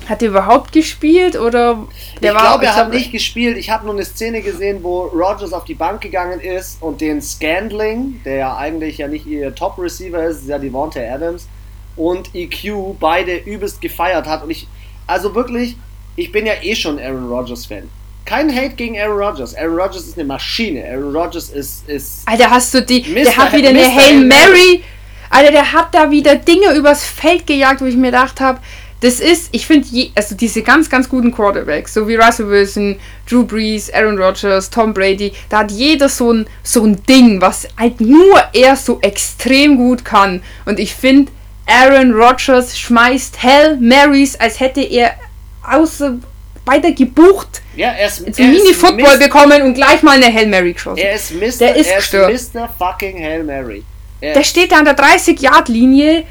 hat er überhaupt gespielt oder der ich glaube, er hat nicht gespielt. Ich habe nur eine Szene gesehen, wo Rogers auf die Bank gegangen ist und den Scandling, der ja eigentlich ja nicht ihr Top Receiver ist, ist ja Devonta Adams und EQ beide übelst gefeiert hat und ich also wirklich, ich bin ja eh schon Aaron Rodgers Fan. Kein Hate gegen Aaron Rodgers. Aaron Rodgers ist eine Maschine. Aaron Rodgers ist ist Alter, hast du die Mr. der hat wieder Mr. eine Hail Mary. Alter, der hat da wieder Dinge übers Feld gejagt, wo ich mir gedacht habe, das ist, ich finde, also diese ganz, ganz guten Quarterbacks, so wie Russell Wilson, Drew Brees, Aaron Rodgers, Tom Brady, da hat jeder so ein, so ein Ding, was halt nur er so extrem gut kann. Und ich finde, Aaron Rodgers schmeißt Hell Marys, als hätte er außer bei der Geburt ja, er ist, zum Mini-Football bekommen und gleich mal eine Hail Mary geschossen. Er ist Mr. Der ist, er ist Mr. fucking Hail Mary. Er der steht da an der 30-Yard-Linie,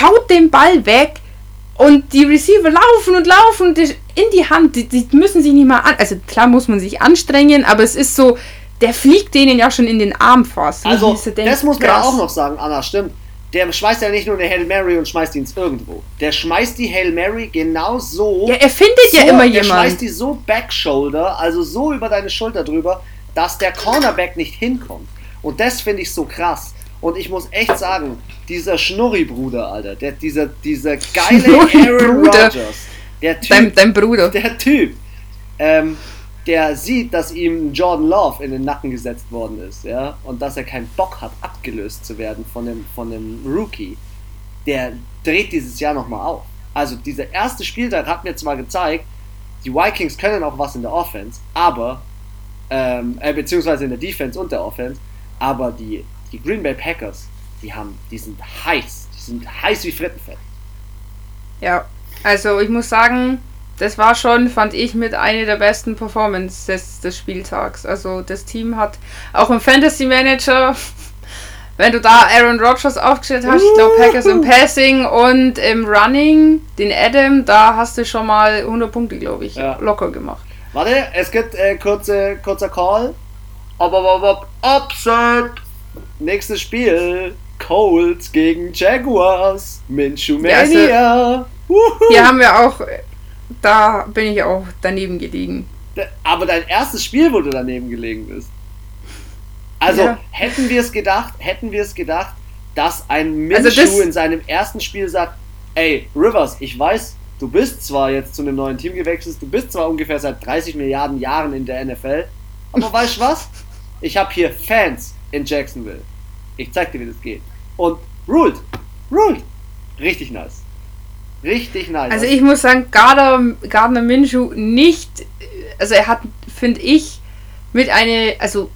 haut den Ball weg, und die Receiver laufen und laufen in die Hand. Die, die, müssen sich nicht mal an. Also klar muss man sich anstrengen, aber es ist so, der fliegt denen ja schon in den Arm fast. Also, denkt, das muss man krass. auch noch sagen, Anna, stimmt. Der schmeißt ja nicht nur eine Hail Mary und schmeißt ihn irgendwo. Der schmeißt die Hail Mary genau so. Ja, er findet so, ja immer jemanden. Der schmeißt die so Backshoulder, also so über deine Schulter drüber, dass der Cornerback nicht hinkommt. Und das finde ich so krass. Und ich muss echt sagen, dieser Schnurri-Bruder, Alter, der, dieser, dieser geile Aaron Rodgers, der Typ, dein, dein, Bruder, der Typ, ähm, der sieht, dass ihm Jordan Love in den Nacken gesetzt worden ist, ja, und dass er keinen Bock hat, abgelöst zu werden von dem, von dem Rookie, der dreht dieses Jahr nochmal auf. Also dieser erste Spieltag hat mir zwar gezeigt, die Vikings können auch was in der Offense, aber, ähm, äh, beziehungsweise in der Defense und der Offense, aber die die Green Bay Packers, die haben, die sind heiß, die sind heiß wie Frittenfett. Ja, also ich muss sagen, das war schon, fand ich, mit einer der besten Performances des Spieltags. Also das Team hat auch im Fantasy Manager, wenn du da Aaron Rodgers aufgestellt hast, ich glaube Packers im Passing und im Running, den Adam, da hast du schon mal 100 Punkte, glaube ich, ja. locker gemacht. Warte, es gibt äh, kurze, kurzer Call. Ob, ob, ob, Upset! Nächstes Spiel. Colts gegen Jaguars. Minshew Mania. Ja, also, hier haben wir auch, da bin ich auch daneben gelegen. Aber dein erstes Spiel, wo du daneben gelegen bist. Also ja. hätten wir es gedacht, hätten wir es gedacht, dass ein Minshew also in seinem ersten Spiel sagt, ey, Rivers, ich weiß, du bist zwar jetzt zu einem neuen Team gewechselt, du bist zwar ungefähr seit 30 Milliarden Jahren in der NFL, aber weißt du was? Ich habe hier Fans in Jacksonville. Ich zeig dir, wie das geht. Und ruled. Ruled. Richtig nice. Richtig nice. Also ich muss sagen, Gardner, Gardner Minshew nicht, also er hat, finde ich, mit einer, also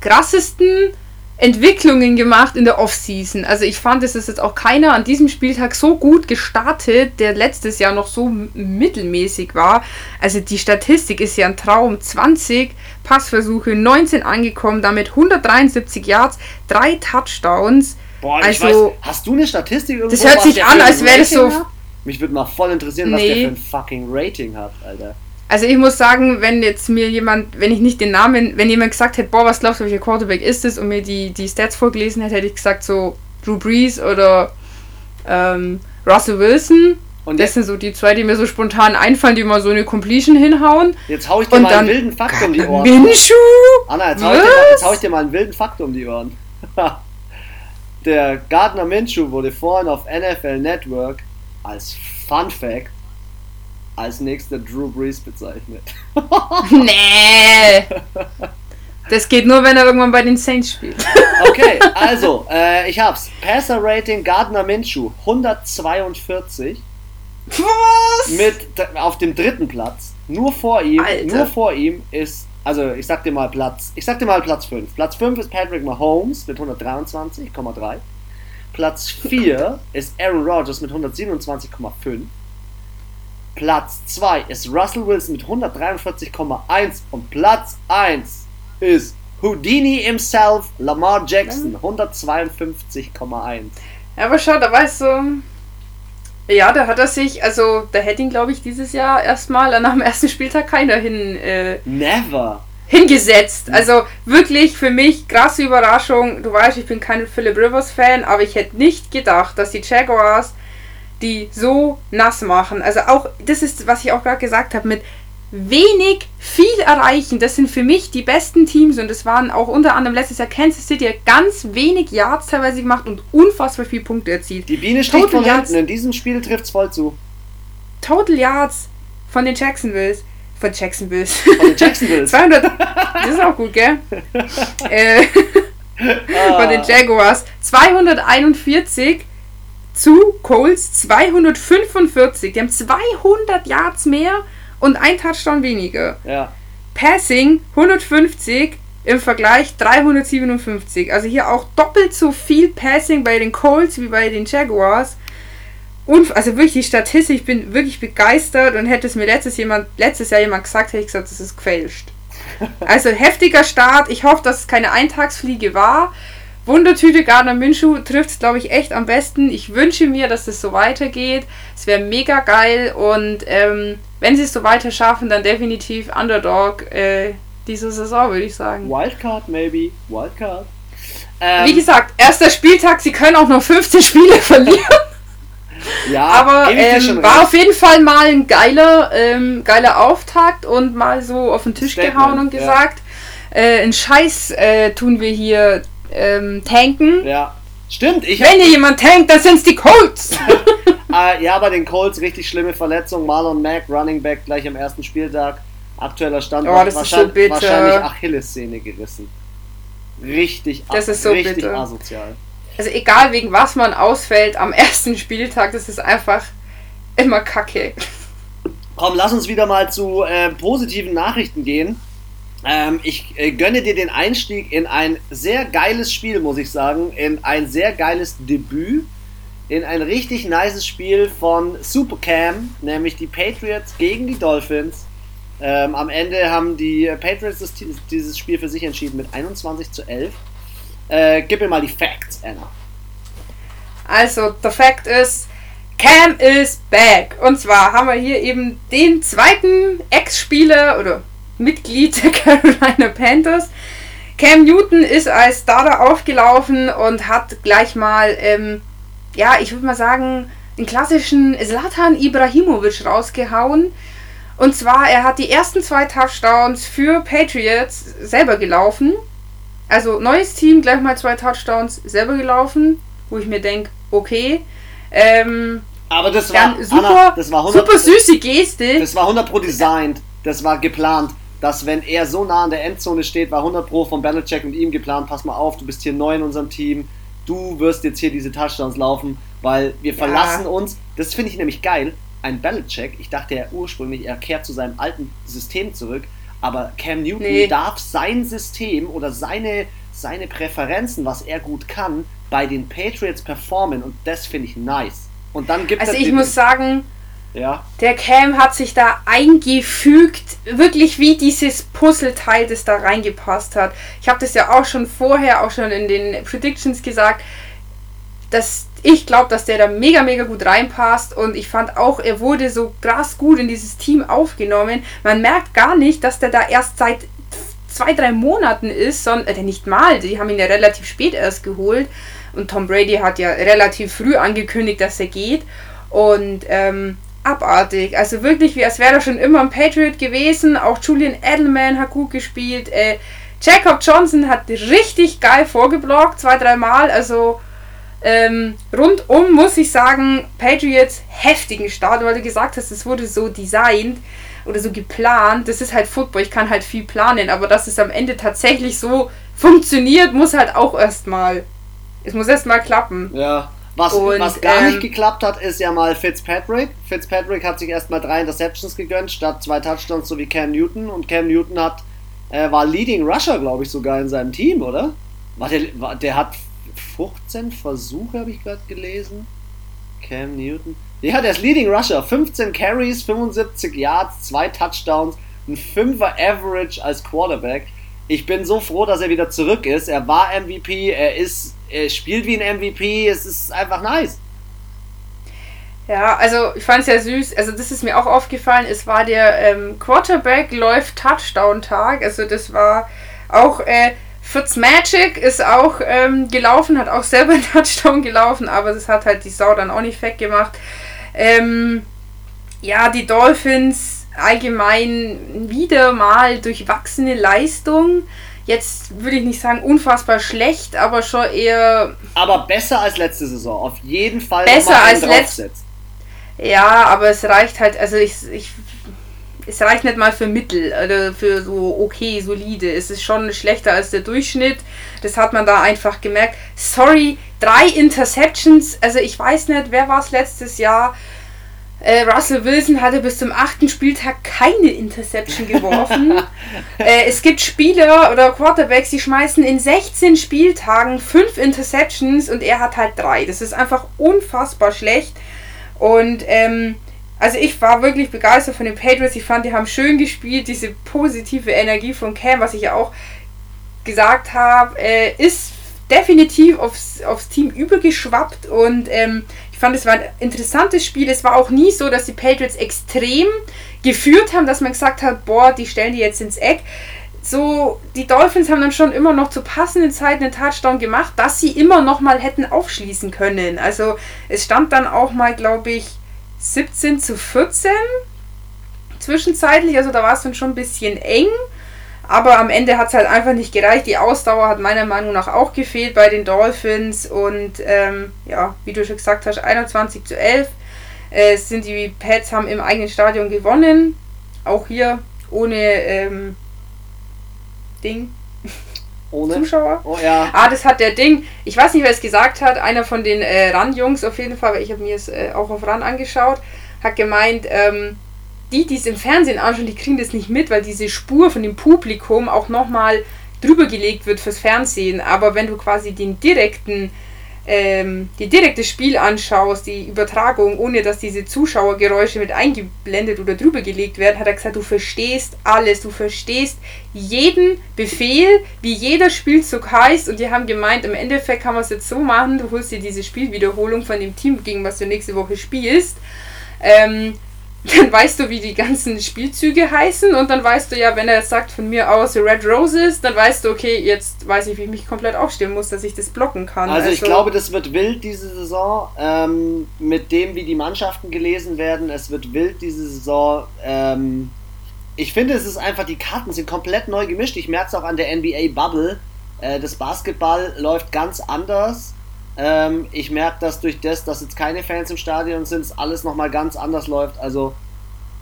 krassesten Entwicklungen gemacht in der Offseason. Also ich fand, es ist jetzt auch keiner an diesem Spieltag so gut gestartet, der letztes Jahr noch so mittelmäßig war. Also die Statistik ist ja ein Traum. 20 Passversuche, 19 angekommen, damit 173 Yards, drei Touchdowns. Boah, also, weiß, hast du eine Statistik irgendwo? Das hört sich an, als wäre das so... Hat? Mich würde mal voll interessieren, nee. was der für ein fucking Rating hat, Alter. Also ich muss sagen, wenn jetzt mir jemand, wenn ich nicht den Namen, wenn jemand gesagt hätte, boah, was glaubst du, welcher Quarterback ist es und mir die, die Stats vorgelesen hätte, hätte ich gesagt so Drew Brees oder ähm, Russell Wilson. Und das sind so die zwei, die mir so spontan einfallen, die mal so eine Completion hinhauen. Jetzt hau ich dir und mal einen wilden Fakt um die Ohren. Minshu? Anna, jetzt hau, dir, jetzt hau, ich dir mal einen wilden Fakt um die Ohren. der Gardner Minshew wurde vorhin auf NFL Network als Fun Fact als nächster Drew Brees bezeichnet. nee! Das geht nur, wenn er irgendwann bei den Saints spielt. okay, also, äh, ich hab's. Passer Rating Gardner Minshew 142. Was? Mit auf dem dritten Platz. Nur vor ihm, Alter. nur vor ihm ist, also ich sag dir mal Platz, ich sag dir mal Platz 5. Platz 5 ist Patrick Mahomes mit 123,3. Platz 4 ist Aaron Rodgers mit 127,5. Platz 2 ist Russell Wilson mit 143,1 und Platz 1 ist Houdini himself, Lamar Jackson, 152,1. Ja, aber schau, da weißt du, ja, da hat er sich, also da hätte ihn, glaube ich, dieses Jahr erstmal nach dem ersten Spieltag keiner hin. Äh, Never! Hingesetzt. Also wirklich für mich krasse Überraschung. Du weißt, ich bin kein Philip Rivers Fan, aber ich hätte nicht gedacht, dass die Jaguars die so nass machen. Also auch, das ist, was ich auch gerade gesagt habe, mit wenig viel erreichen. Das sind für mich die besten Teams und es waren auch unter anderem letztes Jahr Kansas City ganz wenig Yards teilweise gemacht und unfassbar viele Punkte erzielt. Die Biene steht Total von Yards, hinten. In diesem Spiel trifft es voll zu. Total Yards von den Jacksonvilles. Von Jacksonvilles. Von den Jacksonvilles. 200. Das ist auch gut, gell? äh, ah. Von den Jaguars. 241 zu Coles 245. Die haben 200 Yards mehr und ein Touchdown weniger. Ja. Passing 150 im Vergleich 357. Also hier auch doppelt so viel Passing bei den Colts wie bei den Jaguars. Und also wirklich die Statistik, ich bin wirklich begeistert und hätte es mir letztes, jemand, letztes Jahr jemand gesagt, hätte ich gesagt, das ist gefälscht. Also heftiger Start. Ich hoffe, dass es keine Eintagsfliege war. Wundertüte Gardner Minshew trifft es, glaube ich, echt am besten. Ich wünsche mir, dass es so weitergeht. Es wäre mega geil und ähm, wenn sie es so weiter schaffen, dann definitiv Underdog äh, diese Saison, würde ich sagen. Wildcard, maybe. Wildcard. Ähm, Wie gesagt, erster Spieltag, sie können auch noch 15 Spiele verlieren. ja, aber ähm, war auf jeden Fall mal ein geiler, ähm, geiler Auftakt und mal so auf den Tisch Statement, gehauen und gesagt, ja. äh, ein Scheiß äh, tun wir hier ähm, tanken. Ja. Stimmt, ich Wenn hier jemand tankt, dann sind es die Colts. äh, ja, bei den Colts richtig schlimme Verletzung. Marlon Mack, Running Back, gleich am ersten Spieltag. Aktueller Stand. Oh, das wahrscheinlich, ist so wahrscheinlich Achillessehne gerissen. Richtig, das ist so richtig bitter. asozial. Also egal wegen was man ausfällt am ersten Spieltag, das ist einfach immer kacke. Komm, lass uns wieder mal zu äh, positiven Nachrichten gehen. Ähm, ich äh, gönne dir den Einstieg in ein sehr geiles Spiel, muss ich sagen. In ein sehr geiles Debüt. In ein richtig nices Spiel von Supercam, nämlich die Patriots gegen die Dolphins. Ähm, am Ende haben die Patriots das, dieses Spiel für sich entschieden mit 21 zu 11. Äh, gib mir mal die Facts, Anna. Also, der Fact ist, Cam is back. Und zwar haben wir hier eben den zweiten Ex-Spieler oder Mitglied der Carolina Panthers. Cam Newton ist als Starter aufgelaufen und hat gleich mal, ähm, ja, ich würde mal sagen, einen klassischen Zlatan Ibrahimovic rausgehauen. Und zwar, er hat die ersten zwei Touchdowns für Patriots selber gelaufen. Also neues Team, gleich mal zwei Touchdowns selber gelaufen, wo ich mir denke, okay. Ähm, aber das war, super, Anna, das war 100, super süße Geste. Das war 100 pro designt. Das war geplant dass wenn er so nah an der Endzone steht, war 100 Pro von Belichick und ihm geplant, pass mal auf, du bist hier neu in unserem Team, du wirst jetzt hier diese Touchdowns laufen, weil wir ja. verlassen uns, das finde ich nämlich geil, ein Belichick, ich dachte ja ursprünglich, er kehrt zu seinem alten System zurück, aber Cam Newton nee. darf sein System oder seine, seine Präferenzen, was er gut kann, bei den Patriots performen und das finde ich nice. Und dann gibt Also ich muss sagen, ja. Der Cam hat sich da eingefügt, wirklich wie dieses Puzzleteil, das da reingepasst hat. Ich habe das ja auch schon vorher, auch schon in den Predictions gesagt, dass ich glaube, dass der da mega, mega gut reinpasst und ich fand auch, er wurde so krass gut in dieses Team aufgenommen. Man merkt gar nicht, dass der da erst seit zwei, drei Monaten ist, sondern äh, nicht mal, die haben ihn ja relativ spät erst geholt und Tom Brady hat ja relativ früh angekündigt, dass er geht und ähm, abartig. Also wirklich, wie als wäre er schon immer ein Patriot gewesen. Auch Julian Edelman hat gut gespielt. Äh, Jacob Johnson hat richtig geil vorgeblockt, zwei, dreimal. Also Ähm, rundum muss ich sagen, Patriots heftigen Start, weil du gesagt hast, es wurde so designt oder so geplant. Das ist halt Football, ich kann halt viel planen, aber dass es am Ende tatsächlich so funktioniert, muss halt auch erstmal. Es muss erstmal klappen. Ja. Was, und, was gar ähm, nicht geklappt hat, ist ja mal Fitzpatrick. Fitzpatrick hat sich erstmal drei Interceptions gegönnt, statt zwei Touchdowns, so wie Cam Newton. Und Cam Newton hat, äh, war Leading Rusher, glaube ich, sogar in seinem Team, oder? War der, war, der hat 15 Versuche, habe ich gerade gelesen. Cam Newton. Ja, der ist Leading Rusher. 15 Carries, 75 Yards, 2 Touchdowns, ein 5er Average als Quarterback. Ich bin so froh, dass er wieder zurück ist. Er war MVP, er ist, er spielt wie ein MVP, es ist einfach nice. Ja, also ich fand es ja süß. Also das ist mir auch aufgefallen. Es war der ähm, Quarterback läuft Touchdown Tag. Also das war auch äh, Fitzmagic ist auch ähm, gelaufen, hat auch selber einen Touchdown gelaufen, aber das hat halt die Sau dann auch nicht weggemacht. Ähm, ja, die Dolphins allgemein wieder mal durchwachsene Leistung. Jetzt würde ich nicht sagen unfassbar schlecht, aber schon eher. Aber besser als letzte Saison, auf jeden Fall. Besser als letzte. Ja, aber es reicht halt, also ich, ich es reicht nicht mal für Mittel oder für so okay, solide. Es ist schon schlechter als der Durchschnitt. Das hat man da einfach gemerkt. Sorry, drei Interceptions. Also ich weiß nicht, wer war es letztes Jahr? Äh, Russell Wilson hatte bis zum achten Spieltag keine Interception geworfen. äh, es gibt Spieler oder Quarterbacks, die schmeißen in 16 Spieltagen fünf Interceptions und er hat halt drei. Das ist einfach unfassbar schlecht. Und ähm, also ich war wirklich begeistert von den Patriots. Ich fand, die haben schön gespielt. Diese positive Energie von Cam, was ich ja auch gesagt habe, äh, ist definitiv aufs, aufs Team übergeschwappt. Und ähm, ich fand, es war ein interessantes Spiel. Es war auch nie so, dass die Patriots extrem geführt haben, dass man gesagt hat, boah, die stellen die jetzt ins Eck. So, die Dolphins haben dann schon immer noch zu passenden Zeiten einen Touchdown gemacht, dass sie immer noch mal hätten aufschließen können. Also es stand dann auch mal, glaube ich, 17 zu 14 zwischenzeitlich. Also da war es dann schon ein bisschen eng. Aber am Ende hat es halt einfach nicht gereicht. Die Ausdauer hat meiner Meinung nach auch gefehlt bei den Dolphins. Und ähm, ja, wie du schon gesagt hast, 21 zu 11 äh, sind die Pets haben im eigenen Stadion gewonnen. Auch hier ohne ähm, Ding. Ohne? Zuschauer. Oh ja. Ah, das hat der Ding. Ich weiß nicht, wer es gesagt hat. Einer von den äh, RAN-Jungs auf jeden Fall, weil ich habe mir es äh, auch auf RAN angeschaut, hat gemeint, ähm, die, die es im Fernsehen anschauen, die kriegen das nicht mit, weil diese Spur von dem Publikum auch nochmal drüber gelegt wird fürs Fernsehen. Aber wenn du quasi den direkten ähm, die direkte Spiel anschaust, die Übertragung, ohne dass diese Zuschauergeräusche mit eingeblendet oder drüber gelegt werden, hat er gesagt, du verstehst alles, du verstehst jeden Befehl, wie jeder Spielzug heißt. Und die haben gemeint, im Endeffekt kann man es jetzt so machen, du holst dir diese Spielwiederholung von dem Team, gegen was du nächste Woche spielst, ähm, dann weißt du, wie die ganzen Spielzüge heißen und dann weißt du ja, wenn er jetzt sagt von mir aus Red Roses, dann weißt du, okay, jetzt weiß ich, wie ich mich komplett aufstellen muss, dass ich das blocken kann. Also, also ich glaube, das wird wild diese Saison, ähm, mit dem, wie die Mannschaften gelesen werden, es wird wild diese Saison. Ähm, ich finde, es ist einfach, die Karten sind komplett neu gemischt. Ich merke es auch an der NBA Bubble. Äh, das Basketball läuft ganz anders. Ähm, ich merke, dass durch das, dass jetzt keine Fans im Stadion sind, alles nochmal ganz anders läuft. Also,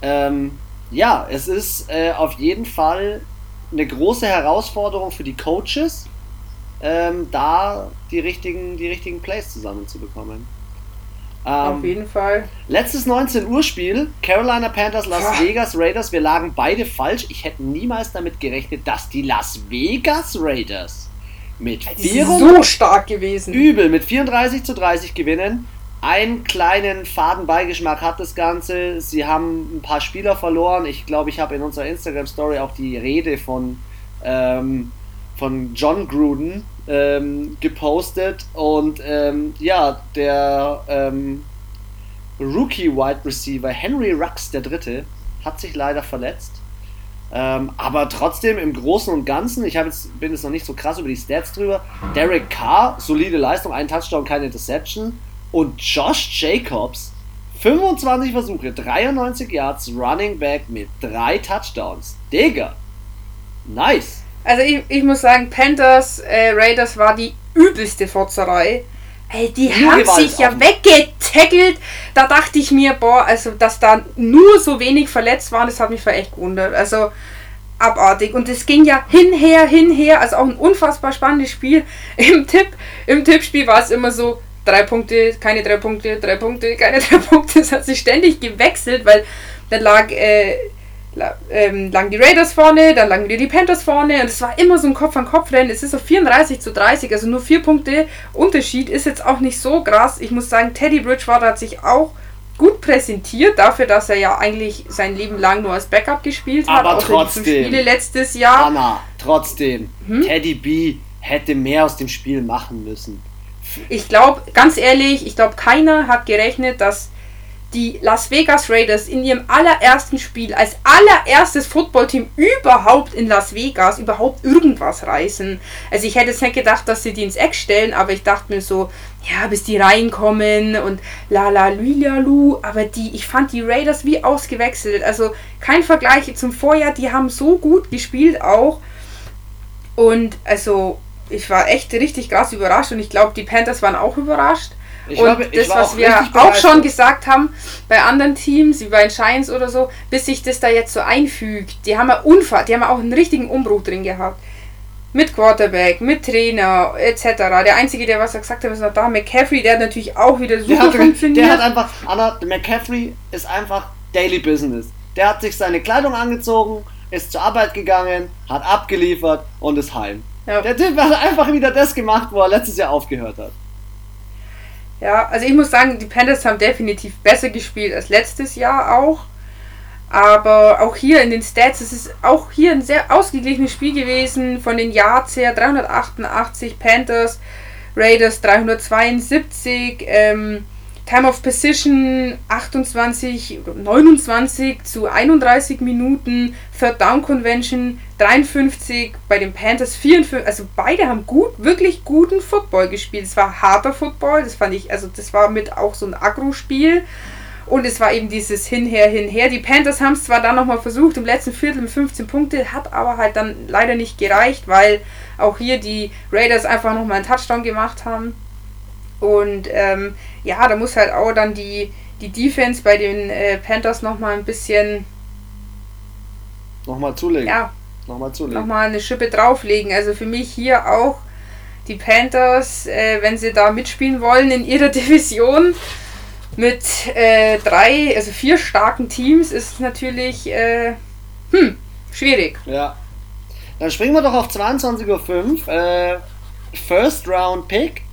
ähm, ja, es ist äh, auf jeden Fall eine große Herausforderung für die Coaches, ähm, da die richtigen, die richtigen Plays zusammenzubekommen. auf ähm, jeden Fall. Letztes 19 Uhr Spiel, Carolina Panthers, Las ja. Vegas Raiders. Wir lagen beide falsch. Ich hätte niemals damit gerechnet, dass die Las Vegas Raiders mit 4 so stark gewesen. Übel, mit 34 zu 30 gewinnen. Einen kleinen Fadenbeigeschmack hat das Ganze. Sie haben ein paar Spieler verloren. Ich glaube, ich habe in unserer Instagram-Story auch die Rede von, ähm, von John Gruden ähm, gepostet. Und ähm, ja, der ähm, Rookie-Wide Receiver Henry Rux, der Dritte, hat sich leider verletzt. Ähm, aber trotzdem im Großen und Ganzen, ich jetzt, bin jetzt noch nicht so krass über die Stats drüber. Derek Carr, solide Leistung, ein Touchdown, keine Interception. Und Josh Jacobs, 25 Versuche, 93 Yards, Running Back mit drei Touchdowns. Digga, nice. Also ich, ich muss sagen, Panthers, äh, Raiders war die übelste Fotzerei. Ey, die nur haben Gewalt sich ja weggetackelt. Da dachte ich mir, boah, also dass da nur so wenig verletzt waren, das hat mich echt gewundert. Also abartig. Und es ging ja hinher, hinher. Also auch ein unfassbar spannendes Spiel. Im Tipp, im Tippspiel war es immer so, drei Punkte, keine drei Punkte, drei Punkte, keine drei Punkte. Es hat sich ständig gewechselt, weil dann lag, äh, ähm, lagen die Raiders vorne, dann lagen wieder die Panthers vorne und es war immer so ein Kopf-an-Kopf-Rennen. Es ist auf 34 zu 30, also nur vier Punkte Unterschied ist jetzt auch nicht so krass. Ich muss sagen, Teddy Bridgewater hat sich auch gut präsentiert, dafür, dass er ja eigentlich sein Leben lang nur als Backup gespielt hat. Aber trotzdem. Spiele letztes Jahr. Anna, trotzdem. Hm? Teddy B hätte mehr aus dem Spiel machen müssen. Ich glaube, ganz ehrlich, ich glaube, keiner hat gerechnet, dass die Las Vegas Raiders in ihrem allerersten Spiel als allererstes Footballteam überhaupt in Las Vegas überhaupt irgendwas reißen. Also ich hätte jetzt nicht gedacht, dass sie die ins Eck stellen, aber ich dachte mir so, ja, bis die reinkommen und la la lu, aber die, ich fand die Raiders wie ausgewechselt. Also kein Vergleich zum Vorjahr, die haben so gut gespielt auch. Und also ich war echt richtig krass überrascht und ich glaube, die Panthers waren auch überrascht. Ich und glaub, das, was wir auch schon gesagt haben bei anderen Teams, wie bei den Giants oder so, bis sich das da jetzt so einfügt, die haben ja Unfall, die haben auch einen richtigen Umbruch drin gehabt. Mit Quarterback, mit Trainer, etc. Der Einzige, der was er gesagt hat, ist noch da. McCaffrey, der hat natürlich auch wieder super der hat, funktioniert. Der hat einfach, Anna, McCaffrey ist einfach Daily Business. Der hat sich seine Kleidung angezogen, ist zur Arbeit gegangen, hat abgeliefert und ist heim. Ja. Der Typ hat einfach wieder das gemacht, wo er letztes Jahr aufgehört hat. Ja, also ich muss sagen, die Panthers haben definitiv besser gespielt als letztes Jahr auch. Aber auch hier in den Stats, es ist auch hier ein sehr ausgeglichenes Spiel gewesen. Von den Yards her 388 Panthers, Raiders 372. Ähm, Time of Position 28, 29 zu 31 Minuten, Third Down Convention 53, bei den Panthers 54, also beide haben gut, wirklich guten Football gespielt. Es war harter Football, das fand ich, also das war mit auch so ein Agro-Spiel. Und es war eben dieses Hinher, Hinher. Die Panthers haben es zwar dann nochmal versucht, im letzten Viertel mit 15 Punkte, hat aber halt dann leider nicht gereicht, weil auch hier die Raiders einfach nochmal einen Touchdown gemacht haben. Und ähm, ja, da muss halt auch dann die, die Defense bei den äh, Panthers nochmal ein bisschen. Nochmal zulegen. Ja. Nochmal zulegen. Nochmal eine Schippe drauflegen. Also für mich hier auch die Panthers, äh, wenn sie da mitspielen wollen in ihrer Division mit äh, drei, also vier starken Teams, ist natürlich äh, hm, schwierig. Ja. Dann springen wir doch auf 22.05 Uhr. Äh, First Round Pick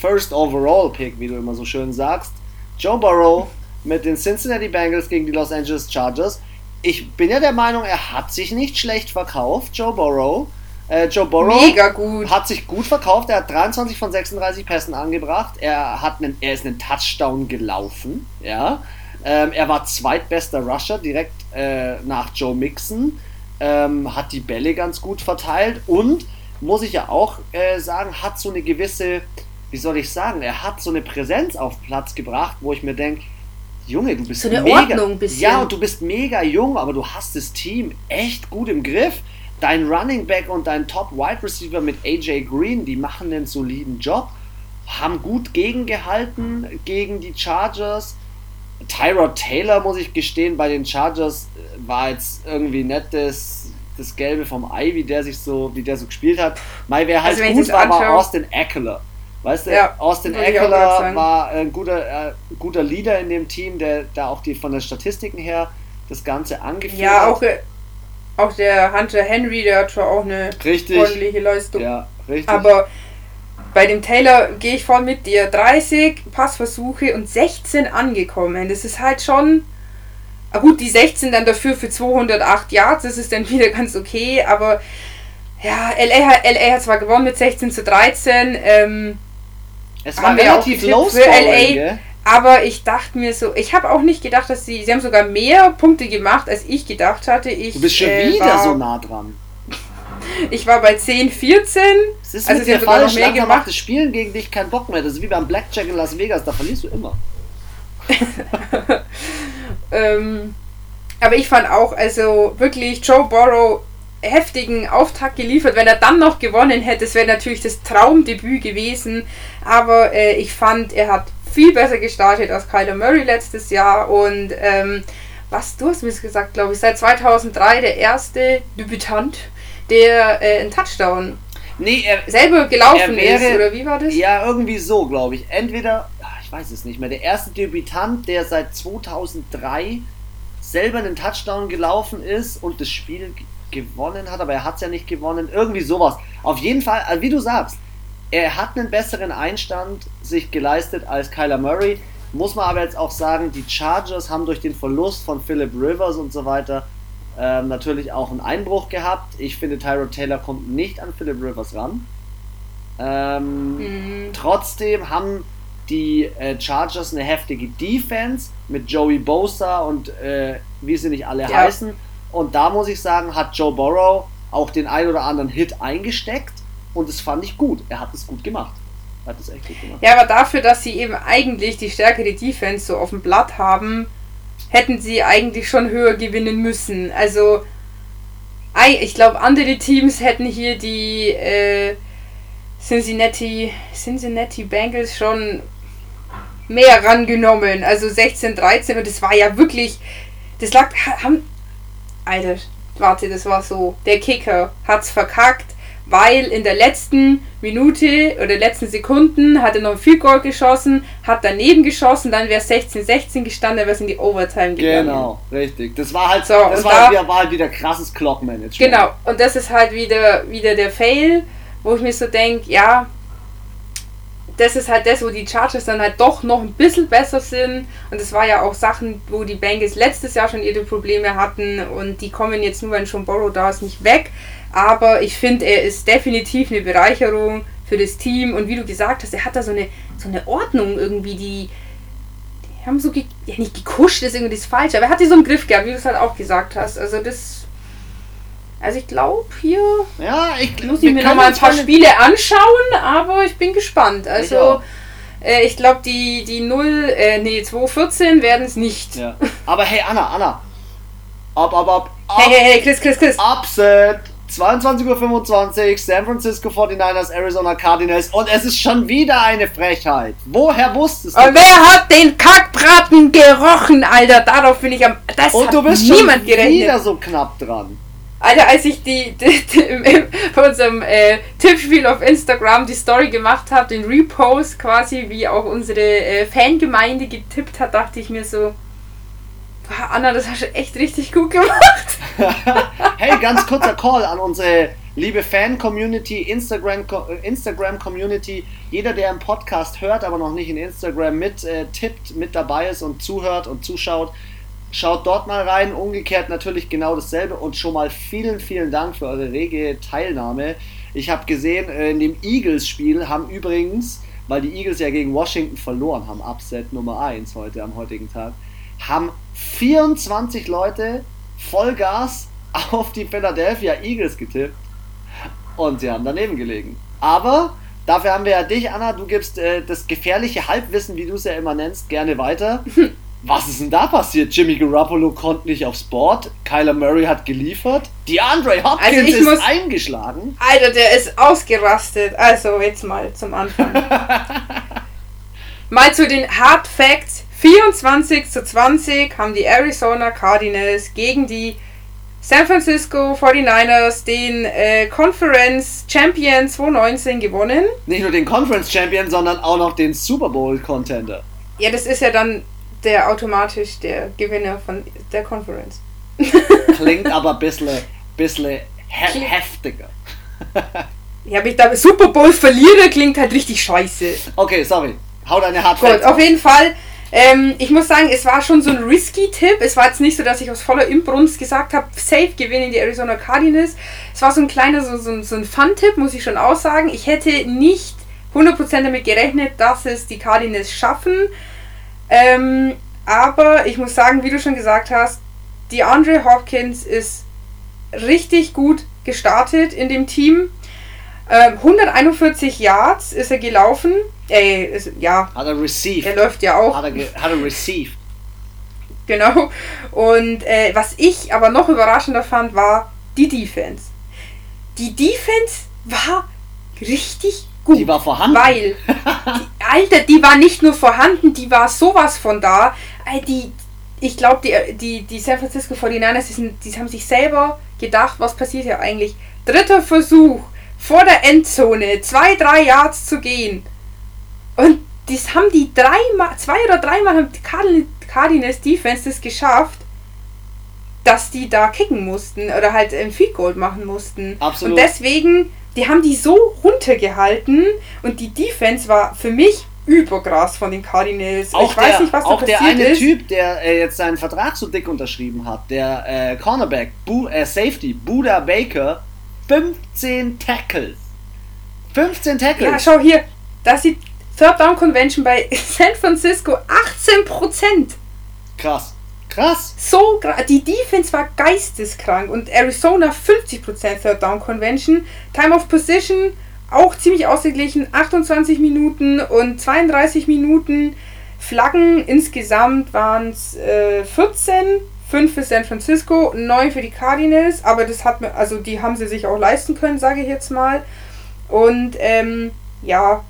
First Overall Pick, wie du immer so schön sagst. Joe Burrow mit den Cincinnati Bengals gegen die Los Angeles Chargers. Ich bin ja der Meinung, er hat sich nicht schlecht verkauft, Joe Burrow. Äh, Joe Burrow hat sich gut verkauft. Er hat 23 von 36 Pässen angebracht. Er, hat einen, er ist einen Touchdown gelaufen. Ja. Ähm, er war zweitbester Rusher direkt äh, nach Joe Mixon. Ähm, hat die Bälle ganz gut verteilt und muss ich ja auch äh, sagen, hat so eine gewisse wie soll ich sagen, er hat so eine Präsenz auf Platz gebracht, wo ich mir denke, Junge, du bist so eine mega, Ordnung bisschen. ja, und du bist mega jung, aber du hast das Team echt gut im Griff. Dein Running Back und dein Top Wide Receiver mit AJ Green, die machen einen soliden Job, haben gut gegengehalten gegen die Chargers. Tyrod Taylor, muss ich gestehen, bei den Chargers äh, war jetzt irgendwie nicht das, das Gelbe vom Ei, wie der sich so, wie der so gespielt hat. Mai, wer halt also, gut war, war Austin Eckler. Weißt du, ja, Austin Eckler war ein guter, äh, guter Leader in dem Team, der da auch die von den Statistiken her das Ganze angeführt ja, hat. Ja, auch, auch der Hunter Henry, der hat schon auch eine richtig. ordentliche Leistung. Ja, richtig. Aber bei dem Taylor gehe ich voll mit dir. 30 Passversuche und 16 angekommen. Das ist halt schon. Ah gut, die 16 dann dafür für 208 Yards, das ist dann wieder ganz okay, aber ja, LA, LA hat zwar gewonnen mit 16 zu 13, ähm, es war relativ low für LA. Gell? Aber ich dachte mir so, ich habe auch nicht gedacht, dass sie, sie haben sogar mehr Punkte gemacht, als ich gedacht hatte. Ich, du bist schon äh, wieder war, so nah dran. Ich war bei 10, 14. Es ist also mit dir falsch, noch mehr gemacht. Das Spielen gegen dich kein Bock mehr. Das ist wie beim Blackjack in Las Vegas, da verlierst du immer. ähm, aber ich fand auch, also wirklich, Joe Borrow heftigen Auftakt geliefert. Wenn er dann noch gewonnen hätte, das wäre natürlich das Traumdebüt gewesen. Aber äh, ich fand, er hat viel besser gestartet als Kyler Murray letztes Jahr und ähm, was, du hast mir gesagt, glaube ich, seit 2003 der erste Debütant, der äh, einen Touchdown nee, er, selber gelaufen wäre, ist, oder wie war das? Ja, irgendwie so, glaube ich. Entweder, ich weiß es nicht mehr, der erste Debütant, der seit 2003 selber einen Touchdown gelaufen ist und das Spiel gewonnen hat, aber er hat es ja nicht gewonnen. Irgendwie sowas. Auf jeden Fall, also wie du sagst, er hat einen besseren Einstand sich geleistet als Kyler Murray. Muss man aber jetzt auch sagen, die Chargers haben durch den Verlust von Philip Rivers und so weiter ähm, natürlich auch einen Einbruch gehabt. Ich finde, Tyrod Taylor kommt nicht an Philip Rivers ran. Ähm, mhm. Trotzdem haben die äh, Chargers eine heftige Defense mit Joey Bosa und äh, wie sie nicht alle ja. heißen. Und da muss ich sagen, hat Joe Burrow auch den ein oder anderen Hit eingesteckt und das fand ich gut. Er hat es gut gemacht. Hat es echt gut gemacht. Ja, aber dafür, dass sie eben eigentlich die stärkere Defense so auf dem Blatt haben, hätten sie eigentlich schon höher gewinnen müssen. Also, ich glaube, andere Teams hätten hier die äh, Cincinnati, Cincinnati Bengals schon mehr rangenommen. Also 16, 13 und das war ja wirklich, das lag, haben, Alter, warte, das war so, der Kicker hat's verkackt weil in der letzten Minute oder letzten Sekunden hat er noch ein Field Goal geschossen, hat daneben geschossen, dann wäre es 16-16 gestanden, dann wäre es in die Overtime gegangen. Genau, richtig. Das war halt so, das war, da, wieder, war halt wieder krasses Clockmanagement. Genau, und das ist halt wieder, wieder der Fail, wo ich mir so denke, ja, das ist halt das, wo die Chargers dann halt doch noch ein bisschen besser sind. Und das war ja auch Sachen, wo die Bengals letztes Jahr schon ihre Probleme hatten und die kommen jetzt nur, wenn schon Borrow da ist, nicht weg. Aber ich finde, er ist definitiv eine Bereicherung für das Team. Und wie du gesagt hast, er hat da so eine, so eine Ordnung irgendwie, die, die haben so, ge ja nicht gekuscht, ist irgendwie das Falsche, aber er hat die so im Griff gehabt, wie du es halt auch gesagt hast. Also das, also ich glaube hier ja, ich, muss ich mir noch mal ein paar Spiele anschauen, aber ich bin gespannt. Also ich, äh, ich glaube die, die 0, äh, nee, 214 werden es nicht. Ja. Aber hey Anna, Anna. Ab, ab, ab. ab hey, hey, hey, Chris, Chris, Chris. Upset. 22.25 Uhr, San Francisco 49ers, Arizona Cardinals und es ist schon wieder eine Frechheit. Woher wusstest du? Und wer hat den Kackbraten gerochen, Alter? Darauf bin ich am. Das und hat du bist niemand schon gerechnet. wieder so knapp dran. Alter, als ich die, die, die bei unserem äh, Tippspiel auf Instagram die Story gemacht habe, den Repost quasi, wie auch unsere äh, Fangemeinde getippt hat, dachte ich mir so, Anna, das hast du echt richtig gut gemacht. hey, ganz kurzer Call an unsere liebe Fan-Community, Instagram-Community. Instagram Jeder, der im Podcast hört, aber noch nicht in Instagram mit äh, tippt, mit dabei ist und zuhört und zuschaut, schaut dort mal rein. Umgekehrt natürlich genau dasselbe und schon mal vielen, vielen Dank für eure rege Teilnahme. Ich habe gesehen, in dem Eagles-Spiel haben übrigens, weil die Eagles ja gegen Washington verloren haben, Upset Nummer 1 heute am heutigen Tag, haben 24 Leute Vollgas auf die Philadelphia Eagles getippt und sie haben daneben gelegen. Aber dafür haben wir ja dich, Anna. Du gibst äh, das gefährliche Halbwissen, wie du es ja immer nennst, gerne weiter. Was ist denn da passiert? Jimmy Garoppolo konnte nicht aufs Board. Kyler Murray hat geliefert. DeAndre Hopkins also ist muss, eingeschlagen. Alter, der ist ausgerastet. Also jetzt mal zum Anfang. mal zu den Hard Facts 24 zu 20 haben die Arizona Cardinals gegen die San Francisco 49ers den äh, Conference Champion 2019 gewonnen. Nicht nur den Conference Champion, sondern auch noch den Super Bowl Contender. Ja, das ist ja dann der automatisch der Gewinner von der Conference. Klingt aber ein bisschen, bisschen he heftiger. ja, aber ich da Super Bowl verliere klingt halt richtig scheiße. Okay, sorry. Hau deine Hard Gut, auf jeden Fall ähm, ich muss sagen, es war schon so ein risky Tipp. Es war jetzt nicht so, dass ich aus voller Imbrunst gesagt habe, safe gewinnen die Arizona Cardinals. Es war so ein kleiner, so, so, so ein Fun-Tipp, muss ich schon aussagen. Ich hätte nicht 100% damit gerechnet, dass es die Cardinals schaffen. Ähm, aber ich muss sagen, wie du schon gesagt hast, die Andre Hopkins ist richtig gut gestartet in dem Team. 141 ähm, Yards ist er gelaufen. Äh, ist, ja. Hat er received. Er läuft ja auch. Hat er, hat er received. Genau. Und äh, was ich aber noch überraschender fand, war die Defense. die Defense war richtig gut. Die war vorhanden. Weil, die, Alter, die war nicht nur vorhanden, die war sowas von da. Die, ich glaube, die, die, die San Francisco 49ers, die, sind, die haben sich selber gedacht, was passiert hier eigentlich? Dritter Versuch, vor der Endzone, zwei, drei Yards zu gehen. Und das haben die dreimal, zwei oder dreimal haben die Cardinals Defense das geschafft, dass die da kicken mussten oder halt ein Field Goal machen mussten. Absolut. Und deswegen, die haben die so runtergehalten und die Defense war für mich übergras von den Cardinals. Auch ich der, weiß nicht, was da Auch der eine ist. Typ, der äh, jetzt seinen Vertrag so dick unterschrieben hat, der äh, Cornerback, Bu äh, Safety, Buda Baker, 15 Tackles. 15 Tackles. Ja, schau hier, da sieht Third Down Convention bei San Francisco 18%. Krass. Krass. So, die Defense war geisteskrank und Arizona 50% Third Down Convention. Time of Position auch ziemlich ausgeglichen, 28 Minuten und 32 Minuten. Flaggen insgesamt waren es äh, 14, 5 für San Francisco, 9 für die Cardinals, aber das hat mir, also die haben sie sich auch leisten können, sage ich jetzt mal. Und ähm, ja,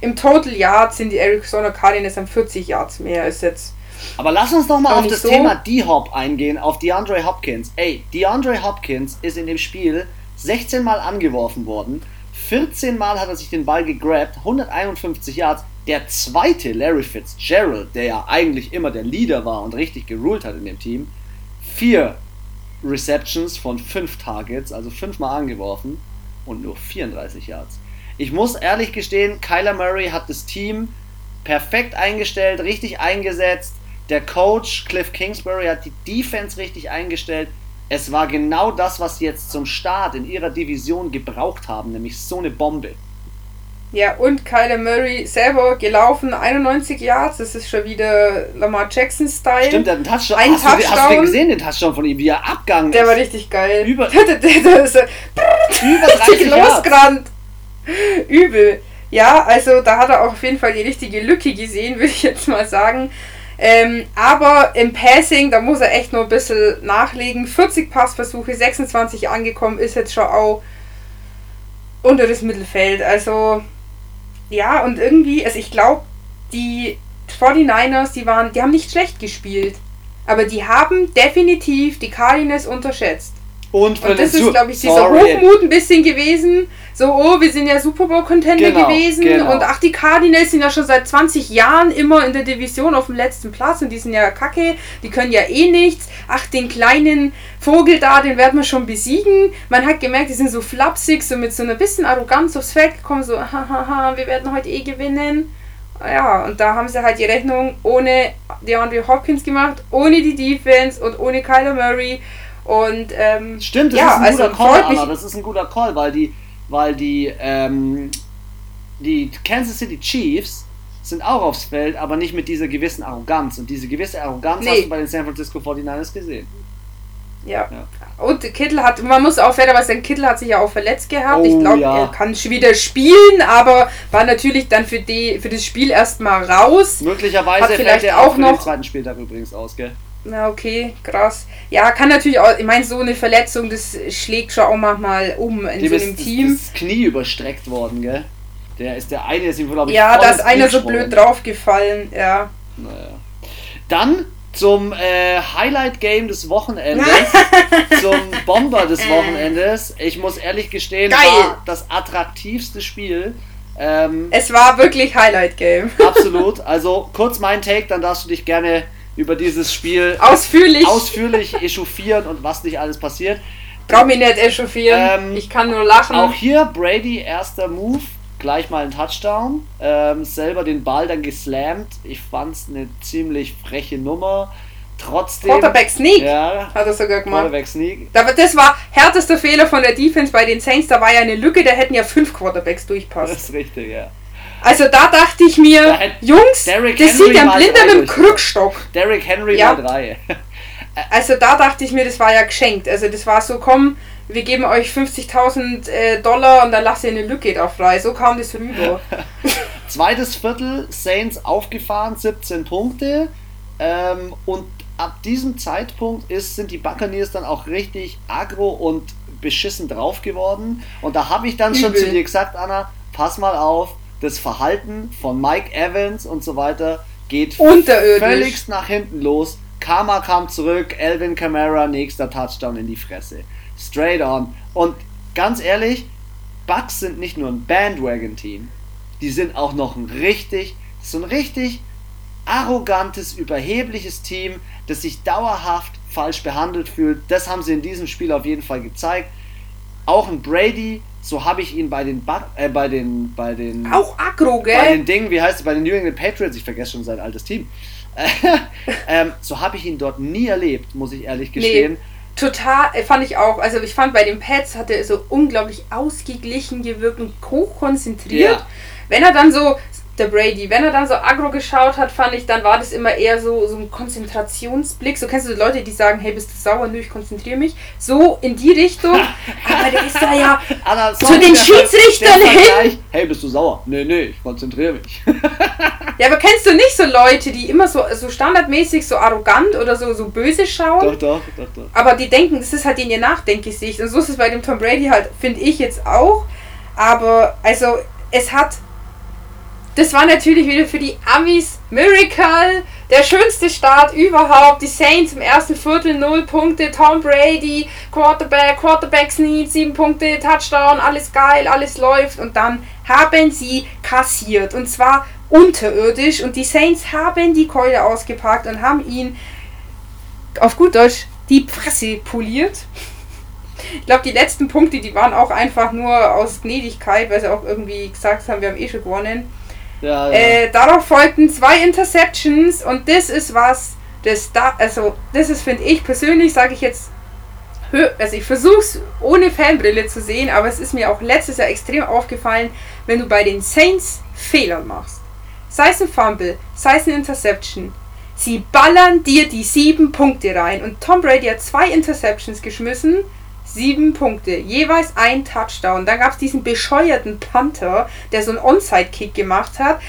im Total Yards sind die Arizona Cardinals am 40 Yards mehr als jetzt. Aber lass uns doch mal auf das so. Thema D-Hop eingehen, auf DeAndre Hopkins. Ey, DeAndre Hopkins ist in dem Spiel 16 Mal angeworfen worden 14 Mal hat er sich den Ball gegrabt, 151 Yards. Der zweite, Larry Fitzgerald, der ja eigentlich immer der Leader war und richtig geruled hat in dem Team, vier Receptions von fünf Targets, also fünfmal angeworfen und nur 34 Yards. Ich muss ehrlich gestehen, Kyler Murray hat das Team perfekt eingestellt, richtig eingesetzt. Der Coach Cliff Kingsbury hat die Defense richtig eingestellt es war genau das, was sie jetzt zum Start in ihrer Division gebraucht haben, nämlich so eine Bombe. Ja, und Kyler Murray selber gelaufen, 91 Yards, das ist schon wieder Lamar Jackson-Style. Stimmt, der Touchdown. Ein hast, Touchdown. Du, hast du gesehen, den Touchdown von ihm, wie er abgegangen Der war richtig geil. Über, der, der, der ist, über 30 losgerannt. Übel. Ja, also da hat er auch auf jeden Fall die richtige Lücke gesehen, würde ich jetzt mal sagen. Ähm, aber im Passing, da muss er echt nur ein bisschen nachlegen. 40 Passversuche, 26 angekommen, ist jetzt schon auch unter das Mittelfeld. Also, ja, und irgendwie, also ich glaube, die 49ers, die waren, die haben nicht schlecht gespielt. Aber die haben definitiv die Cardinals unterschätzt. Und, und das ist, glaube ich, dieser Hochmut ein bisschen gewesen so, oh, wir sind ja Super Bowl-Contender genau, gewesen genau. und ach, die Cardinals sind ja schon seit 20 Jahren immer in der Division auf dem letzten Platz und die sind ja kacke, die können ja eh nichts. Ach, den kleinen Vogel da, den werden wir schon besiegen. Man hat gemerkt, die sind so flapsig, so mit so einer bisschen Arroganz aufs Feld gekommen, so, hahaha, wir werden heute eh gewinnen. Ja, und da haben sie halt die Rechnung ohne DeAndre Hopkins gemacht, ohne die Defense und ohne Kyler Murray. Und ähm, Stimmt, das ja, ist ein guter also, Call, Anna, das ist ein guter Call, weil die weil die, ähm, die Kansas City Chiefs sind auch aufs Feld, aber nicht mit dieser gewissen Arroganz. Und diese gewisse Arroganz nee. hast du bei den San Francisco 49ers gesehen. Ja. ja. Und Kittel hat, man muss auch fairerweise sagen, Kittel hat sich ja auch verletzt gehabt. Oh, ich glaube, ja. er kann wieder spielen, aber war natürlich dann für, die, für das Spiel erstmal raus. Möglicherweise hat vielleicht er auch, auch noch den zweiten Spieltag übrigens aus, gell? Na, okay, krass. Ja, kann natürlich auch, ich meine, so eine Verletzung, das schlägt schon auch manchmal um in Dem so einem ist, Team. Das Knie überstreckt worden, gell? Der ist der eine, ist ihm, glaube ich, Ja, da ist einer so blöd draufgefallen, ja. Naja. Dann zum äh, Highlight-Game des Wochenendes, zum Bomber des Wochenendes. Ich muss ehrlich gestehen, Geil. war das attraktivste Spiel. Ähm, es war wirklich Highlight-Game. absolut. Also kurz mein Take, dann darfst du dich gerne über dieses Spiel ausführlich, ausführlich echauffieren und was nicht alles passiert. Brauch mich nicht echauffieren, ähm, ich kann nur lachen. Auch hier Brady, erster Move, gleich mal ein Touchdown. Ähm, selber den Ball dann geslammt. Ich fand es eine ziemlich freche Nummer. Trotzdem. Quarterback Sneak ja, hat er sogar gemacht. Quarterback Sneak. Das war härtester Fehler von der Defense bei den Saints. Da war ja eine Lücke, da hätten ja fünf Quarterbacks durchpassen. Das ist richtig, ja. Also da dachte ich mir, Jungs, Derrick das Henry sieht ein Blinder mit dem Krückstock. Derrick Henry ja. mal drei. also da dachte ich mir, das war ja geschenkt. Also das war so, komm, wir geben euch 50.000 äh, Dollar und dann lasst ihr eine Lücke da frei. So kam das rüber. Zweites Viertel, Saints aufgefahren, 17 Punkte. Ähm, und ab diesem Zeitpunkt ist, sind die Buccaneers dann auch richtig aggro und beschissen drauf geworden. Und da habe ich dann Übel. schon zu dir gesagt, Anna, pass mal auf, das Verhalten von Mike Evans und so weiter geht völlig nach hinten los. Karma kam zurück, Elvin Kamara, nächster Touchdown in die Fresse. Straight on. Und ganz ehrlich, Bucks sind nicht nur ein Bandwagon-Team, die sind auch noch ein richtig, so ein richtig arrogantes, überhebliches Team, das sich dauerhaft falsch behandelt fühlt. Das haben sie in diesem Spiel auf jeden Fall gezeigt. Auch ein Brady, so habe ich ihn bei den ba äh, bei den bei den auch aggro, gell? Bei den Dingen, wie heißt es bei den New England Patriots, ich vergesse schon sein altes Team. ähm, so habe ich ihn dort nie erlebt, muss ich ehrlich gestehen. Nee. Total, äh, fand ich auch. Also ich fand bei den Pets hat er so unglaublich ausgeglichen gewirkt und hochkonzentriert. Ja. Wenn er dann so der Brady. Wenn er dann so aggro geschaut hat, fand ich, dann war das immer eher so, so ein Konzentrationsblick. So kennst du die Leute, die sagen, hey, bist du sauer? Nö, ich konzentriere mich. So in die Richtung. aber der ist da ja zu den Schiedsrichtern hin. Hey, bist du sauer? Nö, nö, ich konzentriere mich. ja, aber kennst du nicht so Leute, die immer so, so standardmäßig so arrogant oder so, so böse schauen? Doch, doch, doch, doch. Aber die denken, das ist halt in ihr Nachdenkgesicht. Und so ist es bei dem Tom Brady halt, finde ich jetzt auch. Aber, also, es hat das war natürlich wieder für die Amis Miracle, der schönste Start überhaupt. Die Saints im ersten Viertel 0 Punkte, Tom Brady, Quarterback, Quarterback Sneak, 7 Punkte, Touchdown, alles geil, alles läuft. Und dann haben sie kassiert. Und zwar unterirdisch. Und die Saints haben die Keule ausgepackt und haben ihn auf gut Deutsch die Fresse poliert. Ich glaube, die letzten Punkte, die waren auch einfach nur aus Gnädigkeit, weil sie auch irgendwie gesagt haben, wir haben eh schon gewonnen. Ja. Äh, darauf folgten zwei Interceptions und das ist was, das da, also das ist, finde ich persönlich, sage ich jetzt, also ich versuche es ohne Fanbrille zu sehen, aber es ist mir auch letztes Jahr extrem aufgefallen, wenn du bei den Saints Fehler machst. Sei es ein Fumble, sei es eine Interception. Sie ballern dir die sieben Punkte rein. Und Tom Brady hat zwei Interceptions geschmissen Sieben Punkte, jeweils ein Touchdown. Dann gab es diesen bescheuerten Panther, der so einen Onside-Kick gemacht hat.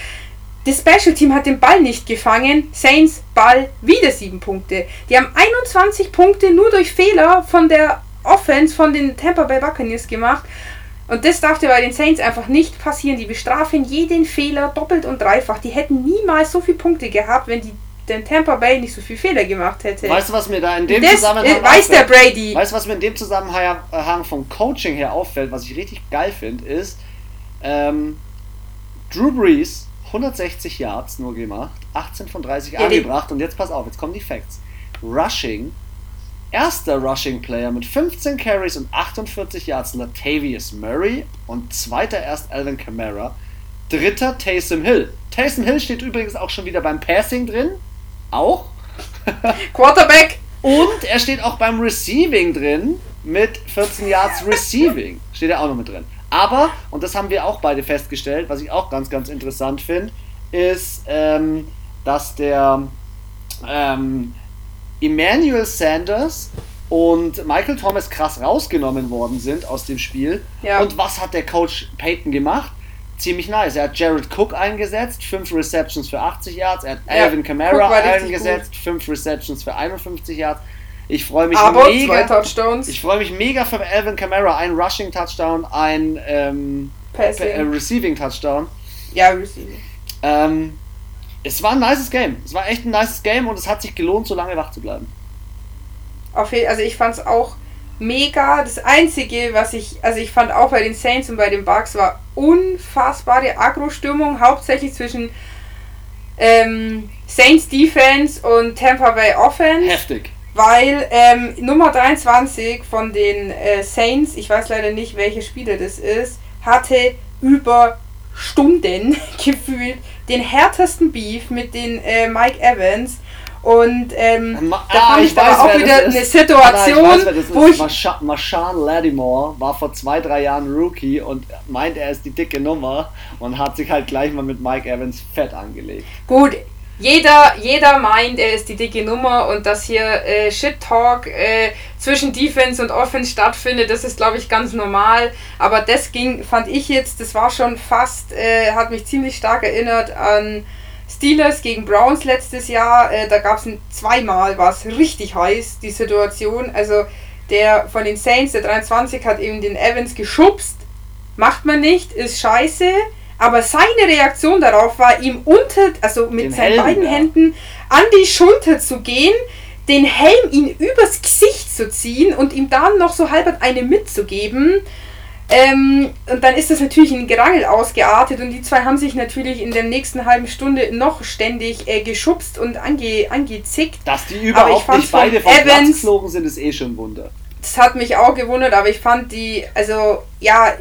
Das Special Team hat den Ball nicht gefangen. Saints Ball wieder sieben Punkte. Die haben 21 Punkte nur durch Fehler von der Offense von den Tampa Bay Buccaneers gemacht. Und das darf dir bei den Saints einfach nicht passieren. Die bestrafen jeden Fehler doppelt und dreifach. Die hätten niemals so viele Punkte gehabt, wenn die denn Tampa Bay nicht so viel Fehler gemacht hätte. Weißt du, was mir da in dem das Zusammenhang weiß der Brady. Weißt du, was mir in dem Zusammenhang vom Coaching her auffällt, was ich richtig geil finde, ist ähm, Drew Brees 160 Yards nur gemacht, 18 von 30 ja, angebracht und jetzt pass auf, jetzt kommen die Facts. Rushing, erster Rushing Player mit 15 Carries und 48 Yards Latavius Murray und zweiter erst Alvin Kamara, dritter Taysom Hill. Taysom Hill steht übrigens auch schon wieder beim Passing drin, auch. Quarterback. Und er steht auch beim Receiving drin mit 14 Yards Receiving. Steht er auch noch mit drin. Aber, und das haben wir auch beide festgestellt, was ich auch ganz, ganz interessant finde, ist, ähm, dass der ähm, Emmanuel Sanders und Michael Thomas krass rausgenommen worden sind aus dem Spiel. Ja. Und was hat der Coach Peyton gemacht? Ziemlich nice. Er hat Jared Cook eingesetzt, 5 Receptions für 80 Yards. Er hat ja, Alvin Kamara eingesetzt, 5 Receptions für 51 Yards. Ich freue mich Aber mega. Ich freue mich mega für Alvin Kamara. Ein Rushing Touchdown, ein ähm, äh, Receiving Touchdown. Ja, Receiving. Ähm, es war ein nices Game. Es war echt ein nices Game und es hat sich gelohnt, so lange wach zu bleiben. Auf jeden, also ich fand es auch mega. Das Einzige, was ich, also ich fand auch bei den Saints und bei den Bucks war unfassbare Agro-Stimmung, hauptsächlich zwischen ähm, Saints Defense und Tampa Bay Offense. Heftig. Weil ähm, Nummer 23 von den äh, Saints, ich weiß leider nicht, welcher Spieler das ist, hatte über Stunden gefühlt den härtesten Beef mit den äh, Mike Evans und ähm, Ma da fand ah, ich, ich weiß, auch wieder eine Situation, ah, nein, ich weiß, wo ich... Marshawn Lattimore war vor zwei, drei Jahren Rookie und meint, er ist die dicke Nummer und hat sich halt gleich mal mit Mike Evans fett angelegt. Gut, jeder, jeder meint, er ist die dicke Nummer und dass hier äh, Shit-Talk äh, zwischen Defense und Offense stattfindet, das ist, glaube ich, ganz normal. Aber das ging, fand ich jetzt, das war schon fast, äh, hat mich ziemlich stark erinnert an Steelers gegen Browns letztes Jahr, äh, da gab es zweimal, war es richtig heiß, die Situation. Also der von den Saints, der 23, hat eben den Evans geschubst. Macht man nicht, ist scheiße. Aber seine Reaktion darauf war, ihm unter, also mit den seinen Helm, beiden ja. Händen an die Schulter zu gehen, den Helm ihm übers Gesicht zu ziehen und ihm dann noch so halb eine mitzugeben. Ähm, und dann ist das natürlich in Gerangel ausgeartet und die zwei haben sich natürlich in der nächsten halben Stunde noch ständig äh, geschubst und ange, angezickt. Dass die überhaupt nicht beide vom Evans, Platz geflogen sind, ist eh schon ein Wunder. Das hat mich auch gewundert, aber ich fand die, also ja,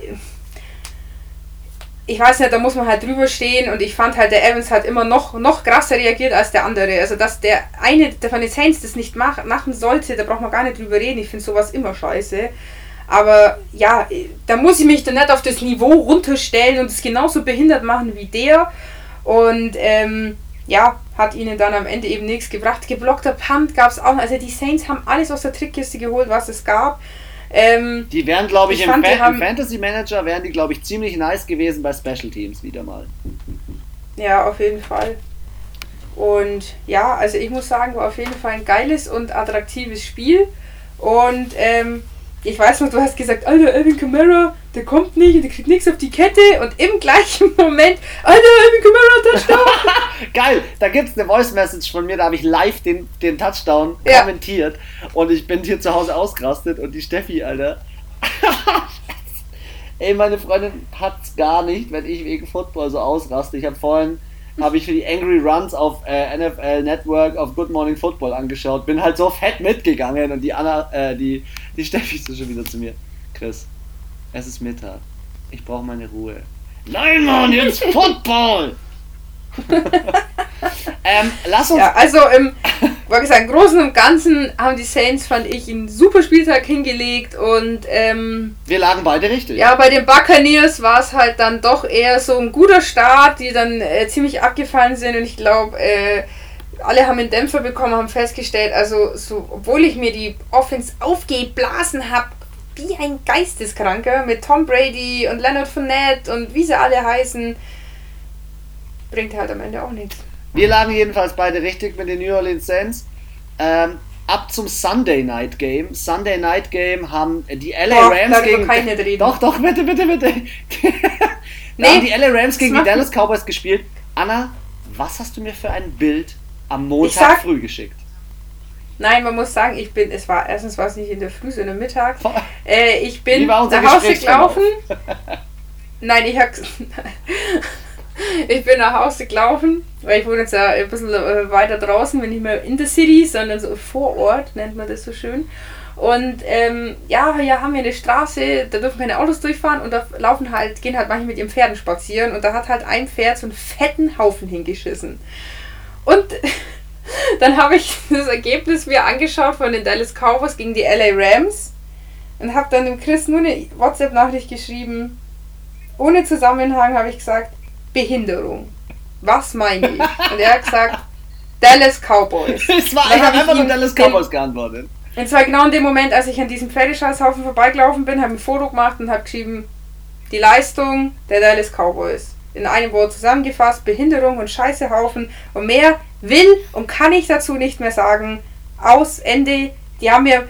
ich weiß nicht, da muss man halt drüber stehen und ich fand halt, der Evans hat immer noch, noch krasser reagiert als der andere. Also, dass der eine der von den Saints das nicht mach, machen sollte, da braucht man gar nicht drüber reden. Ich finde sowas immer scheiße. Aber ja, da muss ich mich dann nicht auf das Niveau runterstellen und es genauso behindert machen wie der. Und ähm, ja, hat ihnen dann am Ende eben nichts gebracht. Geblockter Punt gab es auch. Also die Saints haben alles aus der Trickkiste geholt, was es gab. Ähm, die wären, glaube ich, ich, im, fand, Fa im Fantasy Manager wären die, glaube ich, ziemlich nice gewesen bei Special Teams wieder mal. Ja, auf jeden Fall. Und ja, also ich muss sagen, war auf jeden Fall ein geiles und attraktives Spiel. Und ähm, ich weiß noch, du hast gesagt, Alter, Alvin Kamara, der kommt nicht, der kriegt nichts auf die Kette und im gleichen Moment, Alter, Alvin Kamara, Touchdown! Geil, da gibt es eine Voice Message von mir, da habe ich live den, den Touchdown ja. kommentiert und ich bin hier zu Hause ausgerastet und die Steffi, Alter. Ey, meine Freundin hat's gar nicht, wenn ich wegen Football so ausraste. Ich habe vorhin habe ich für die Angry Runs auf äh, NFL Network auf Good Morning Football angeschaut. Bin halt so fett mitgegangen und die Anna, äh, die, die Steffi ist schon wieder zu mir. Chris, es ist Mittag. Ich brauche meine Ruhe. Nein, Mann, jetzt Football! ähm, lass uns. Ja, also im, war gesagt, im Großen und Ganzen haben die Saints, fand ich, einen super Spieltag hingelegt und ähm, wir lagen beide richtig. Ja, bei den Buccaneers war es halt dann doch eher so ein guter Start, die dann äh, ziemlich abgefallen sind und ich glaube, äh, alle haben einen Dämpfer bekommen, haben festgestellt, also so, obwohl ich mir die Offense aufgeblasen habe, wie ein Geisteskranker mit Tom Brady und Leonard Fournette und wie sie alle heißen, bringt halt am Ende auch nichts. Wir lagen jedenfalls beide richtig mit den New Orleans Saints. Ähm, ab zum Sunday Night Game. Sunday Night Game haben die LA Rams gegen. Nicht reden. Doch, doch, bitte, bitte, bitte. nee, haben die LA Rams gegen die Dallas Cowboys gespielt. Anna, was hast du mir für ein Bild am Montag sag, früh geschickt? Nein, man muss sagen, ich bin, es war erstens war es nicht in der Früh, sondern Mittag. Äh, ich bin nach Hause gelaufen. Nein, ich habe ich bin nach Hause gelaufen, weil ich wohne jetzt ja ein bisschen äh, weiter draußen, bin nicht mehr in der City, sondern so vor Ort, nennt man das so schön. Und ähm, ja, hier haben wir eine Straße, da dürfen keine Autos durchfahren und da laufen halt, gehen halt manche mit ihren Pferden spazieren und da hat halt ein Pferd so einen fetten Haufen hingeschissen. Und dann habe ich das Ergebnis mir angeschaut von den Dallas Cowboys gegen die LA Rams und habe dann dem Chris nur eine WhatsApp-Nachricht geschrieben. Ohne Zusammenhang habe ich gesagt, Behinderung. Was meine ich? Und er hat gesagt, Dallas Cowboys. Es war einfach, einfach nur Dallas Cowboys geantwortet. Und zwar genau in dem Moment, als ich an diesem Pferdescheißhaufen vorbeigelaufen bin, habe ich ein Foto gemacht und habe geschrieben, die Leistung der Dallas Cowboys. In einem Wort zusammengefasst, Behinderung und Scheißehaufen. Und mehr will und kann ich dazu nicht mehr sagen. Aus, Ende. Die haben mir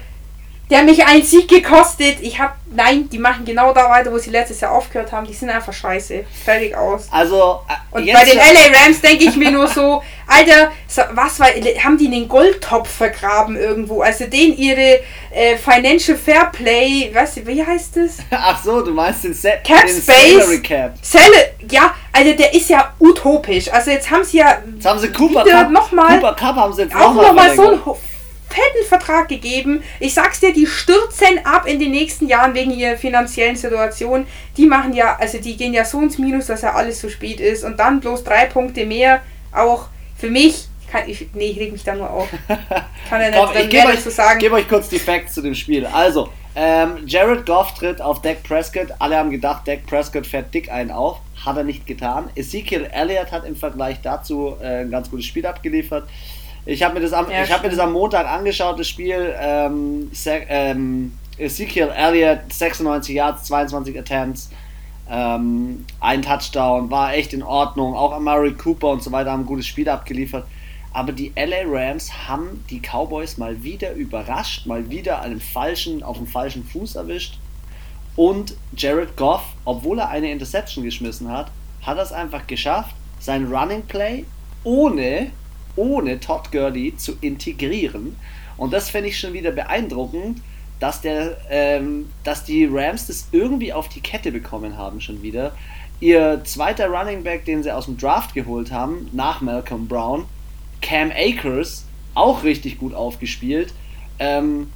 der hat mich einen Sieg gekostet. Ich hab, nein, die machen genau da weiter, wo sie letztes Jahr aufgehört haben. Die sind einfach scheiße. Fertig aus. Also, äh, und bei den LA Rams denke ich mir nur so, Alter, was war, haben die einen Goldtopf vergraben irgendwo? Also den ihre äh, Financial Fair Play, weißt du, wie heißt das? Ach so, du meinst den, Sa Cap den Space. Salary Cap. Sal ja, also der ist ja utopisch. Also jetzt haben sie ja. Jetzt haben sie Cooper Cup. Noch mal, Cooper Cup haben sie jetzt auch noch mal so ein fetten Vertrag gegeben. Ich sag's dir, die stürzen ab in den nächsten Jahren wegen ihrer finanziellen Situation. Die machen ja, also die gehen ja so ins Minus, dass ja alles zu spät ist. Und dann bloß drei Punkte mehr. Auch für mich. Kann ich, nee, ich reg mich da nur auf. Kann ja nicht Komm, ich gebe euch, so sagen. gebe euch kurz die Facts zu dem Spiel. Also, ähm, Jared Goff tritt auf Dak Prescott. Alle haben gedacht, Dak Prescott fährt dick einen auf. Hat er nicht getan. Ezekiel Elliott hat im Vergleich dazu äh, ein ganz gutes Spiel abgeliefert. Ich habe mir, das am, ja, hab mir das am Montag angeschaut, das Spiel. Ähm, ähm, Ezekiel Elliott, 96 Yards, 22 Attempts, ähm, ein Touchdown, war echt in Ordnung. Auch Amari Cooper und so weiter haben ein gutes Spiel abgeliefert. aber die LA Rams haben die Cowboys mal wieder überrascht, mal wieder einen falschen, auf dem falschen Fuß erwischt. Und Jared Goff, obwohl er eine Interception geschmissen hat, hat es einfach geschafft, sein Running Play ohne, ohne Todd Gurley zu integrieren. Und das finde ich schon wieder beeindruckend, dass, der, ähm, dass die Rams das irgendwie auf die Kette bekommen haben schon wieder. Ihr zweiter Running Back, den sie aus dem Draft geholt haben, nach Malcolm Brown, Cam Akers auch richtig gut aufgespielt. Ähm,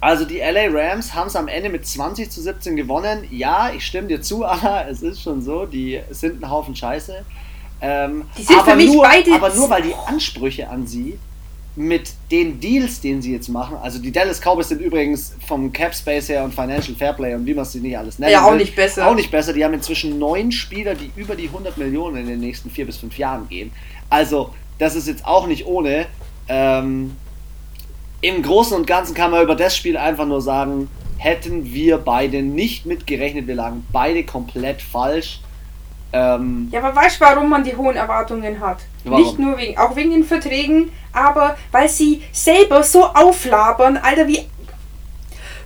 also die LA Rams haben es am Ende mit 20 zu 17 gewonnen. Ja, ich stimme dir zu, Anna, es ist schon so, die sind ein Haufen Scheiße. Ähm, die sind aber, für mich nur, beide aber nur weil die Ansprüche an sie mit den Deals, den sie jetzt machen, also die Dallas Cowboys sind übrigens vom Cap Space her und Financial Fairplay und wie man sie nicht alles nennt. Ja, auch will, nicht besser. Auch nicht besser. Die haben inzwischen neun Spieler, die über die 100 Millionen in den nächsten vier bis fünf Jahren gehen. Also das ist jetzt auch nicht ohne. Ähm, Im Großen und Ganzen kann man über das Spiel einfach nur sagen, hätten wir beide nicht mitgerechnet, wir lagen beide komplett falsch. Ähm, ja, aber weißt du, warum man die hohen Erwartungen hat? Warum? Nicht nur wegen, auch wegen den Verträgen, aber weil sie selber so auflabern, Alter, wie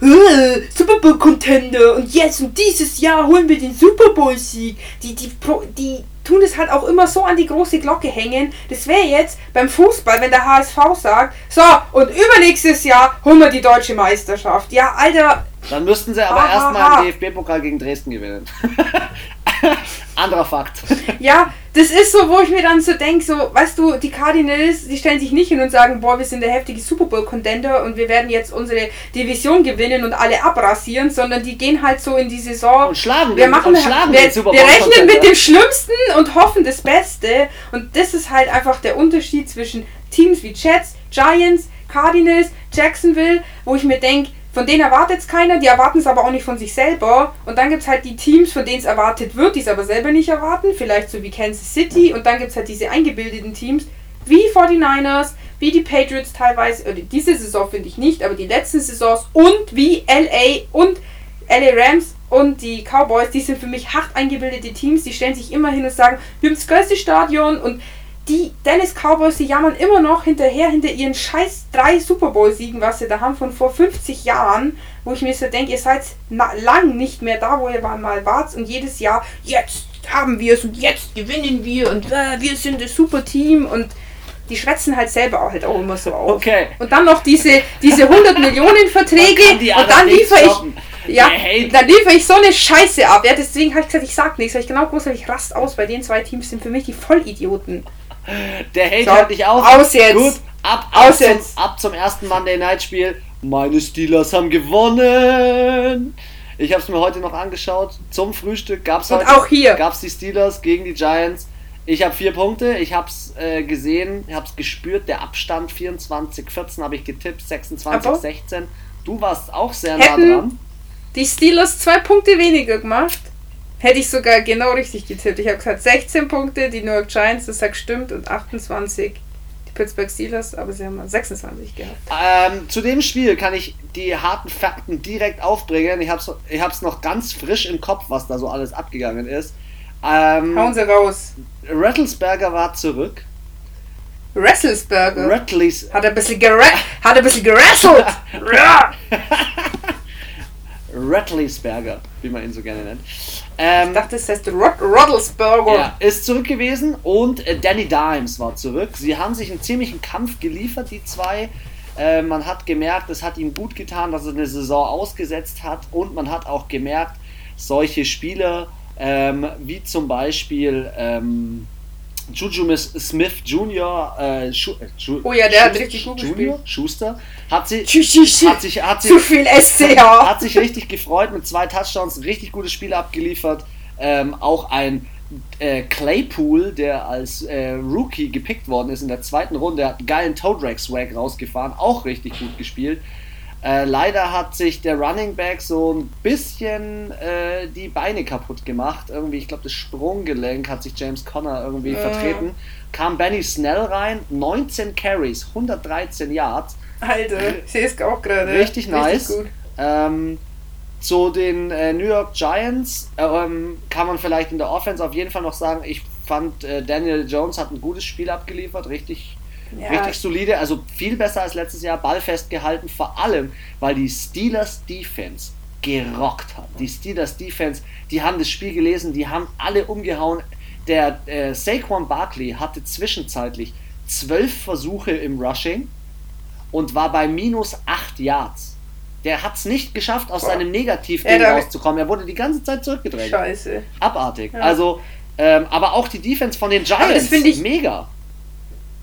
äh, Super Bowl Contender und jetzt und dieses Jahr holen wir den Super Bowl Sieg. Die, die, die tun es halt auch immer so an die große Glocke hängen. Das wäre jetzt beim Fußball, wenn der HSV sagt, so, und übernächstes Jahr holen wir die deutsche Meisterschaft. Ja, Alter. Dann müssten sie aber erstmal den DFB-Pokal gegen Dresden gewinnen. Anderer Fakt. Ja, das ist so, wo ich mir dann so denke, so, weißt du, die Cardinals, die stellen sich nicht hin und sagen, boah, wir sind der heftige Super Bowl-Contender und wir werden jetzt unsere Division gewinnen und alle abrasieren, sondern die gehen halt so in die Saison. Und schlagen wir den, machen, und schlagen wir, den wir rechnen mit dem Schlimmsten und hoffen das Beste. Und das ist halt einfach der Unterschied zwischen Teams wie Jets, Giants, Cardinals, Jacksonville, wo ich mir denke, von denen erwartet es keiner, die erwarten es aber auch nicht von sich selber. Und dann gibt es halt die Teams, von denen es erwartet wird, die es aber selber nicht erwarten. Vielleicht so wie Kansas City. Und dann gibt es halt diese eingebildeten Teams, wie 49ers, wie die Patriots teilweise. Oder diese Saison finde ich nicht, aber die letzten Saisons. Und wie LA und LA Rams und die Cowboys, die sind für mich hart eingebildete Teams. Die stellen sich immer hin und sagen, wir haben das größte Stadion und die Dallas Cowboys, die jammern immer noch hinterher hinter ihren scheiß drei Super Bowl-Siegen, was sie da haben von vor 50 Jahren, wo ich mir so denke, ihr seid lang nicht mehr da, wo ihr mal wart und jedes Jahr, jetzt haben wir es und jetzt gewinnen wir und äh, wir sind das super Team und die schwätzen halt selber auch halt auch immer so auf. Okay. Und dann noch diese, diese 100 Millionen Verträge und dann liefere ich, ja, dann liefere ich so eine Scheiße ab. Ja, deswegen habe ich gesagt, ich sag nichts, weil ich genau gewusst ich rast aus, weil den zwei Teams sind für mich die Vollidioten. Der Hate so, hört nicht auf. Aus jetzt. Gut, ab, ab, aus zum, jetzt. ab zum ersten Monday Night Spiel. Meine Steelers haben gewonnen. Ich habe es mir heute noch angeschaut. Zum Frühstück gab es auch hier gab's die Steelers gegen die Giants. Ich habe vier Punkte. Ich habe es äh, gesehen, habe es gespürt. Der Abstand 24-14 habe ich getippt, 26-16. Du warst auch sehr Hätten nah dran. Die Steelers zwei Punkte weniger gemacht. Hätte ich sogar genau richtig getippt. Ich habe gesagt 16 Punkte, die New York Giants, das hat gestimmt, und 28 die Pittsburgh Steelers, aber sie haben 26 gehabt. Ähm, zu dem Spiel kann ich die harten Fakten direkt aufbringen. Ich habe es ich noch ganz frisch im Kopf, was da so alles abgegangen ist. Ähm, Hauen sie raus. Rattlesberger war zurück. Rattlesberger? Rattles. Hat er ein bisschen, gera hat ein bisschen gerasselt. Rattlesberger, wie man ihn so gerne nennt. Ähm, ich dachte, es heißt Rod Roddlesberger. Ja, ist zurück gewesen und äh, Danny Dimes war zurück. Sie haben sich einen ziemlichen Kampf geliefert, die zwei. Äh, man hat gemerkt, es hat ihm gut getan, dass er eine Saison ausgesetzt hat und man hat auch gemerkt, solche Spieler ähm, wie zum Beispiel ähm, Juju Smith Jr. Äh, Schu äh, Ju oh ja, der hat richtig gut Junior, Schuster hat, sie, hat sich hat sich, zu viel SCH. hat sich richtig gefreut mit zwei Touchdowns, richtig gutes Spiel abgeliefert. Ähm, auch ein äh, Claypool, der als äh, Rookie gepickt worden ist in der zweiten Runde, hat einen geilen Toe Drag Swag rausgefahren, auch richtig gut gespielt. Äh, leider hat sich der Running Back so ein bisschen äh, die Beine kaputt gemacht. Irgendwie, ich glaube, das Sprunggelenk hat sich James Conner irgendwie äh. vertreten. Kam Benny Snell rein, 19 Carries, 113 Yards. Alter, ich sehe es auch gerade. Richtig nice. Richtig ähm, zu den äh, New York Giants ähm, kann man vielleicht in der Offense auf jeden Fall noch sagen, ich fand äh, Daniel Jones hat ein gutes Spiel abgeliefert, richtig Ja. Richtig solide, also viel besser als letztes Jahr, ballfest gehalten, vor allem, weil die Steelers Defense gerockt hat. Die Steelers Defense, die haben das Spiel gelesen, die haben alle umgehauen. Der äh, Saquon Barkley hatte zwischenzeitlich zwölf Versuche im Rushing und war bei minus acht Yards. Der hat es nicht geschafft, aus Boah. seinem Negativding ja, rauszukommen. Er wurde die ganze Zeit zurückgedreht. Scheiße. Abartig. Ja. Also, ähm, aber auch die Defense von den Giants, das ich, mega.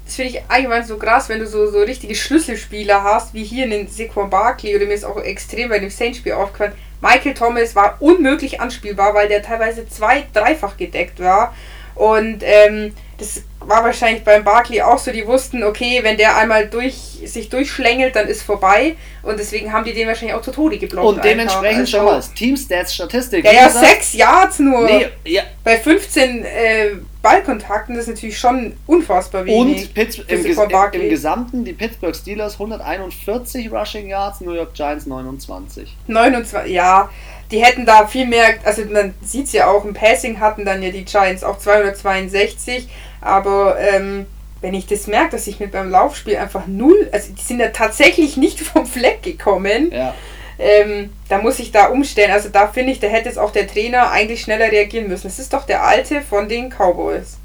Das finde ich allgemein so krass, wenn du so, so richtige Schlüsselspieler hast, wie hier in den Saquon Barkley oder mir ist auch extrem bei dem Saints-Spiel aufgefallen. Michael Thomas war unmöglich anspielbar, weil der teilweise zwei-, dreifach gedeckt war. Und ähm, das war wahrscheinlich beim Barkley auch so, die wussten, okay, wenn der einmal durch, sich durchschlängelt, dann ist vorbei. Und deswegen haben die den wahrscheinlich auch zu Tode geblockt. Und dementsprechend also, schon mal Teamstats Statistik. Ja, ja, sechs Yards nur. Nee, ja. Bei 15 äh, Ballkontakten, das ist natürlich schon unfassbar wenig. Und Pitts, im, Ges im, Gesamten die Pittsburgh Steelers 141 Rushing Yards, New York Giants 29. 29, ja die hätten da viel mehr, also man sieht es ja auch, im Passing hatten dann ja die Giants auch 262, aber ähm, wenn ich das merke, dass ich mit beim Laufspiel einfach null, also die sind ja tatsächlich nicht vom Fleck gekommen, ja. ähm, da muss ich da umstellen. Also da finde ich, da hätte es auch der Trainer eigentlich schneller reagieren müssen. Das ist doch der alte von den Cowboys.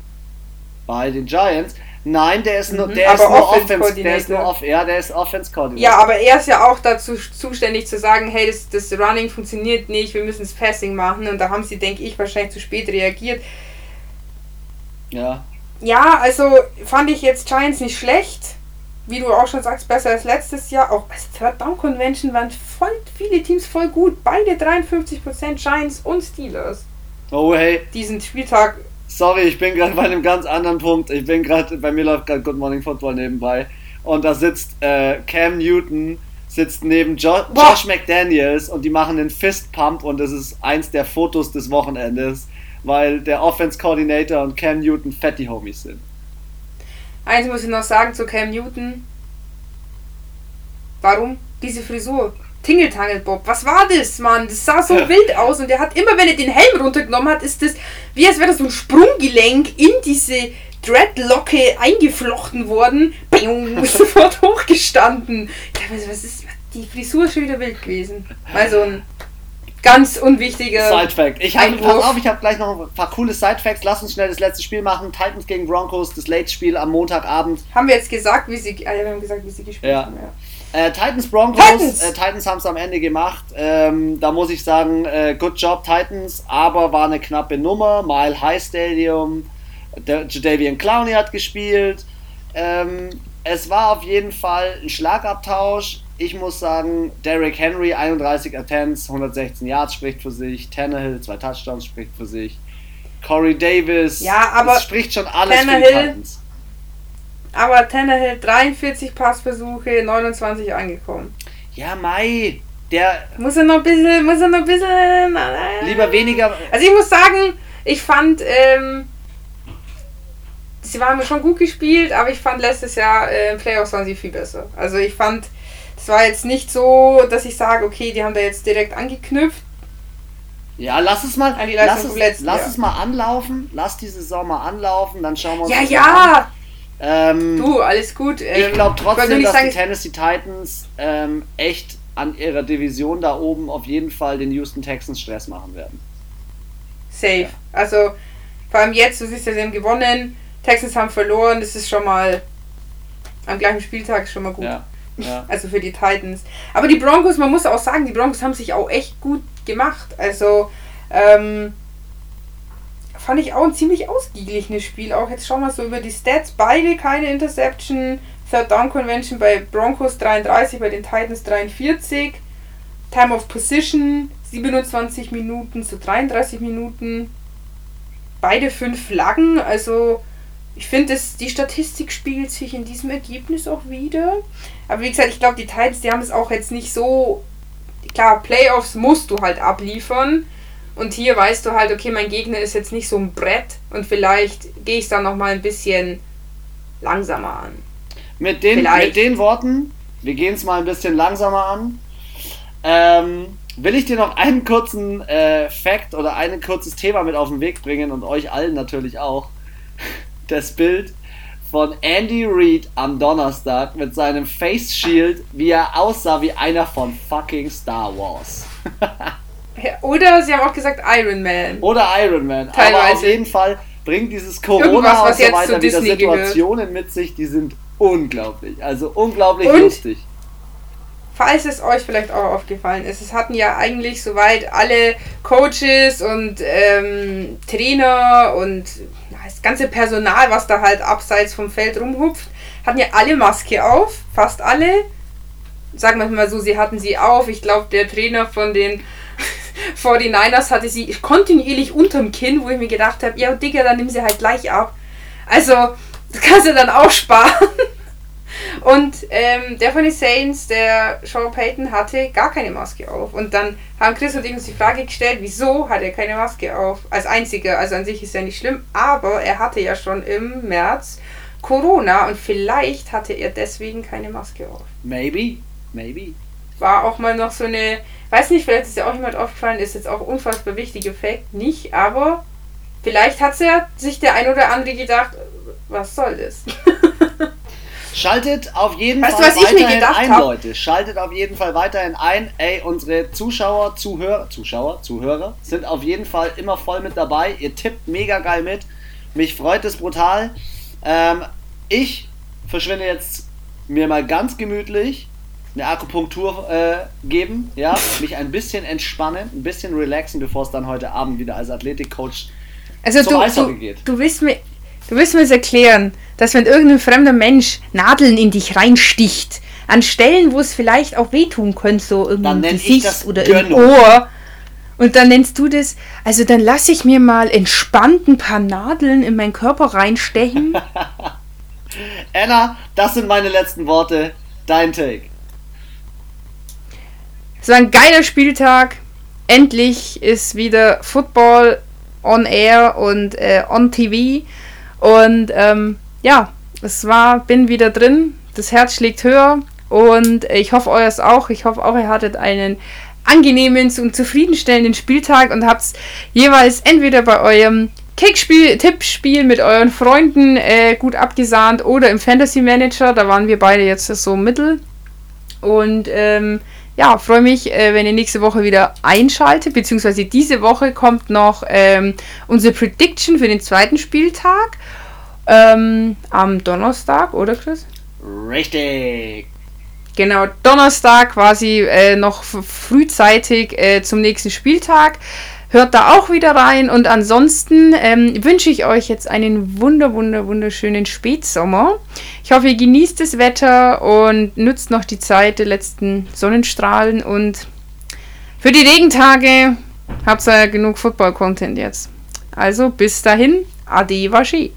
Bei den Giants? Nein, der ist nur, mhm. der ist nur Offense, der ist nur off, ja, der ist Offense Coordinator. Ja, aber er ist ja auch dazu zuständig zu sagen, hey, das, das Running funktioniert nicht, wir müssen das Passing machen und da haben sie, denke ich, wahrscheinlich zu spät reagiert. Ja. Ja, also fand ich jetzt Giants nicht schlecht. Wie du auch schon sagst, besser als letztes Jahr. Auch als Third Down Convention waren voll viele Teams voll gut. Beide 53% Giants und Steelers. Oh hey. Diesen Spieltag Sorry, ich bin gerade bei einem ganz anderen Punkt. Ich bin gerade, bei mir läuft gerade Good Morning Football nebenbei. Und da sitzt äh, Cam Newton, sitzt neben jo Boah. Josh McDaniels und die machen einen Fist Pump und das ist eins der Fotos des Wochenendes, weil der Offense Coordinator und Cam Newton Fatty Homies sind. Eins muss ich noch sagen zu Cam Newton. Warum diese Frisur? Tingeltangel Bob. Was war das, Mann? Das sah so wild aus und der hat immer, wenn er den Helm runtergenommen hat, ist das wie als wäre das so ein Sprunggelenk in diese Dreadlocke eingeflochten worden. Bing, sofort hochgestanden. was ist die Frisur ist schon wieder wild gewesen. Also ein ganz unwichtiger Sidefact. Ich habe pass auf, ich habe gleich noch ein paar coole Sidefacts. Lass uns schnell das letzte Spiel machen. Titans gegen Broncos, das Late-Spiel am Montagabend. Haben wir jetzt gesagt, wie sie, ah, wir haben gesagt, wie sie gespielt ja. haben. Ja. Äh, Titans Broncos, Titans, äh, Titans haben es am Ende gemacht. Ähm, da muss ich sagen, äh, good job Titans, aber war eine knappe Nummer. Mile High Stadium, der Jadavian Clowney hat gespielt. Ähm, es war auf jeden Fall ein Schlagabtausch. Ich muss sagen, Derrick Henry, 31 Attempts, 116 Yards spricht für sich. Tannehill, zwei Touchdowns spricht für sich. Corey Davis, ja, aber spricht schon alles Tannehill, für die Titans. Aber Tannehill 43 Passversuche, 29 angekommen. Ja, Mai, der. Muss er noch ein bisschen, muss er noch ein bisschen. Lieber weniger. Also ich muss sagen, ich fand, ähm, sie waren schon gut gespielt, aber ich fand letztes Jahr äh, Playoffs waren sie viel besser. Also ich fand, es war jetzt nicht so, dass ich sage, okay, die haben da jetzt direkt angeknüpft. Ja, lass es mal, lass, es, lass es mal anlaufen, lass die Saison mal anlaufen, dann schauen wir uns Ja, ja, an. Ähm, du, alles gut. Ähm, ich glaube trotzdem, dass die Tennessee Titans ähm, echt an ihrer Division da oben auf jeden Fall den Houston Texans Stress machen werden. Safe. Ja. Also vor allem jetzt, du siehst ja, sie haben gewonnen, Texans haben verloren, das ist schon mal am gleichen Spieltag schon mal gut. Ja. Ja. Also für die Titans. Aber die Broncos, man muss auch sagen, die Broncos haben sich auch echt gut gemacht. Also ähm, fand ich auch ein ziemlich ausgeglichenes Spiel. Auch jetzt schauen wir so über die Stats. Beide keine Interception. Third Down Convention bei Broncos 33, bei den Titans 43. Time of Position 27 Minuten zu 33 Minuten. Beide fünf Flaggen. Also ich finde, die Statistik spiegelt sich in diesem Ergebnis auch wieder. Aber wie gesagt, ich glaube, die Titans, die haben es auch jetzt nicht so. Klar, Playoffs musst du halt abliefern. Und hier weißt du halt, okay, mein Gegner ist jetzt nicht so ein Brett und vielleicht gehe ich es dann nochmal ein bisschen langsamer an. Mit den, mit den Worten, wir gehen es mal ein bisschen langsamer an, ähm, will ich dir noch einen kurzen äh, Fact oder ein kurzes Thema mit auf den Weg bringen und euch allen natürlich auch. Das Bild von Andy Reid am Donnerstag mit seinem Face Shield, wie er aussah wie einer von fucking Star Wars. Oder sie haben auch gesagt Iron Man. Oder Iron Man. Teilweise. Aber auf jeden Fall bringt dieses Corona und so weiter wieder Situationen gehört. mit sich, die sind unglaublich. Also unglaublich und, lustig. Falls es euch vielleicht auch aufgefallen ist, es hatten ja eigentlich soweit alle Coaches und ähm, Trainer und das ganze Personal, was da halt abseits vom Feld rumhupft, hatten ja alle Maske auf, fast alle. Sagen wir mal so, sie hatten sie auf. Ich glaube, der Trainer von den 49ers hatte sie kontinuierlich unterm Kinn, wo ich mir gedacht habe, ja Digga, dann nimm sie halt gleich ab. Also, das kannst du dann auch sparen. Und ähm, der von den Saints, der Sean Payton, hatte gar keine Maske auf. Und dann haben Chris und ich uns die Frage gestellt, wieso hat er keine Maske auf? Als einziger, also an sich ist ja nicht schlimm, aber er hatte ja schon im März Corona und vielleicht hatte er deswegen keine Maske auf. Maybe, maybe. War auch mal noch so eine, weiß nicht, vielleicht ist ja auch jemand aufgefallen, ist jetzt auch unfassbar wichtiger Fakt, nicht, aber vielleicht hat ja sich der ein oder andere gedacht, was soll das? Schaltet auf jeden weißt Fall du, weiterhin ein, hab? Leute. Schaltet auf jeden Fall weiterhin ein. Ey, unsere Zuschauer, Zuhörer, Zuschauer, Zuhörer sind auf jeden Fall immer voll mit dabei. Ihr tippt mega geil mit. Mich freut es brutal. Ähm, ich verschwinde jetzt mir mal ganz gemütlich eine Akupunktur äh, geben, ja, mich ein bisschen entspannen, ein bisschen relaxen, bevor es dann heute Abend wieder als Athletikcoach also zum du, Eishockey geht. Du willst mir, du willst mir jetzt erklären, dass wenn irgendein fremder Mensch Nadeln in dich reinsticht, an Stellen, wo es vielleicht auch wehtun könnte, so im Gesicht oder im Ohr, und dann nennst du das, also dann lasse ich mir mal entspannt ein paar Nadeln in meinen Körper reinstechen. Anna, das sind meine letzten Worte. Dein Take. Es war ein geiler Spieltag. Endlich ist wieder Football on Air und äh, on TV. Und ähm, ja, es war, bin wieder drin. Das Herz schlägt höher und ich hoffe euers auch. Ich hoffe auch, ihr hattet einen angenehmen und zufriedenstellenden Spieltag und habt jeweils entweder bei eurem Kickspiel, Tippspiel mit euren Freunden äh, gut abgesahnt oder im Fantasy Manager. Da waren wir beide jetzt so mittel. Und ähm, ja, freue mich, äh, wenn ihr nächste Woche wieder einschaltet, beziehungsweise diese Woche kommt noch ähm, unsere Prediction für den zweiten Spieltag. Ähm, am Donnerstag, oder Chris? Richtig. Genau, Donnerstag quasi äh, noch frühzeitig äh, zum nächsten Spieltag. Hört da auch wieder rein und ansonsten ähm, wünsche ich euch jetzt einen wunder, wunder, wunderschönen Spätsommer. Ich hoffe, ihr genießt das Wetter und nutzt noch die Zeit der letzten Sonnenstrahlen und für die Regentage habt ihr ja genug Football-Content jetzt. Also bis dahin, Ade Waschi.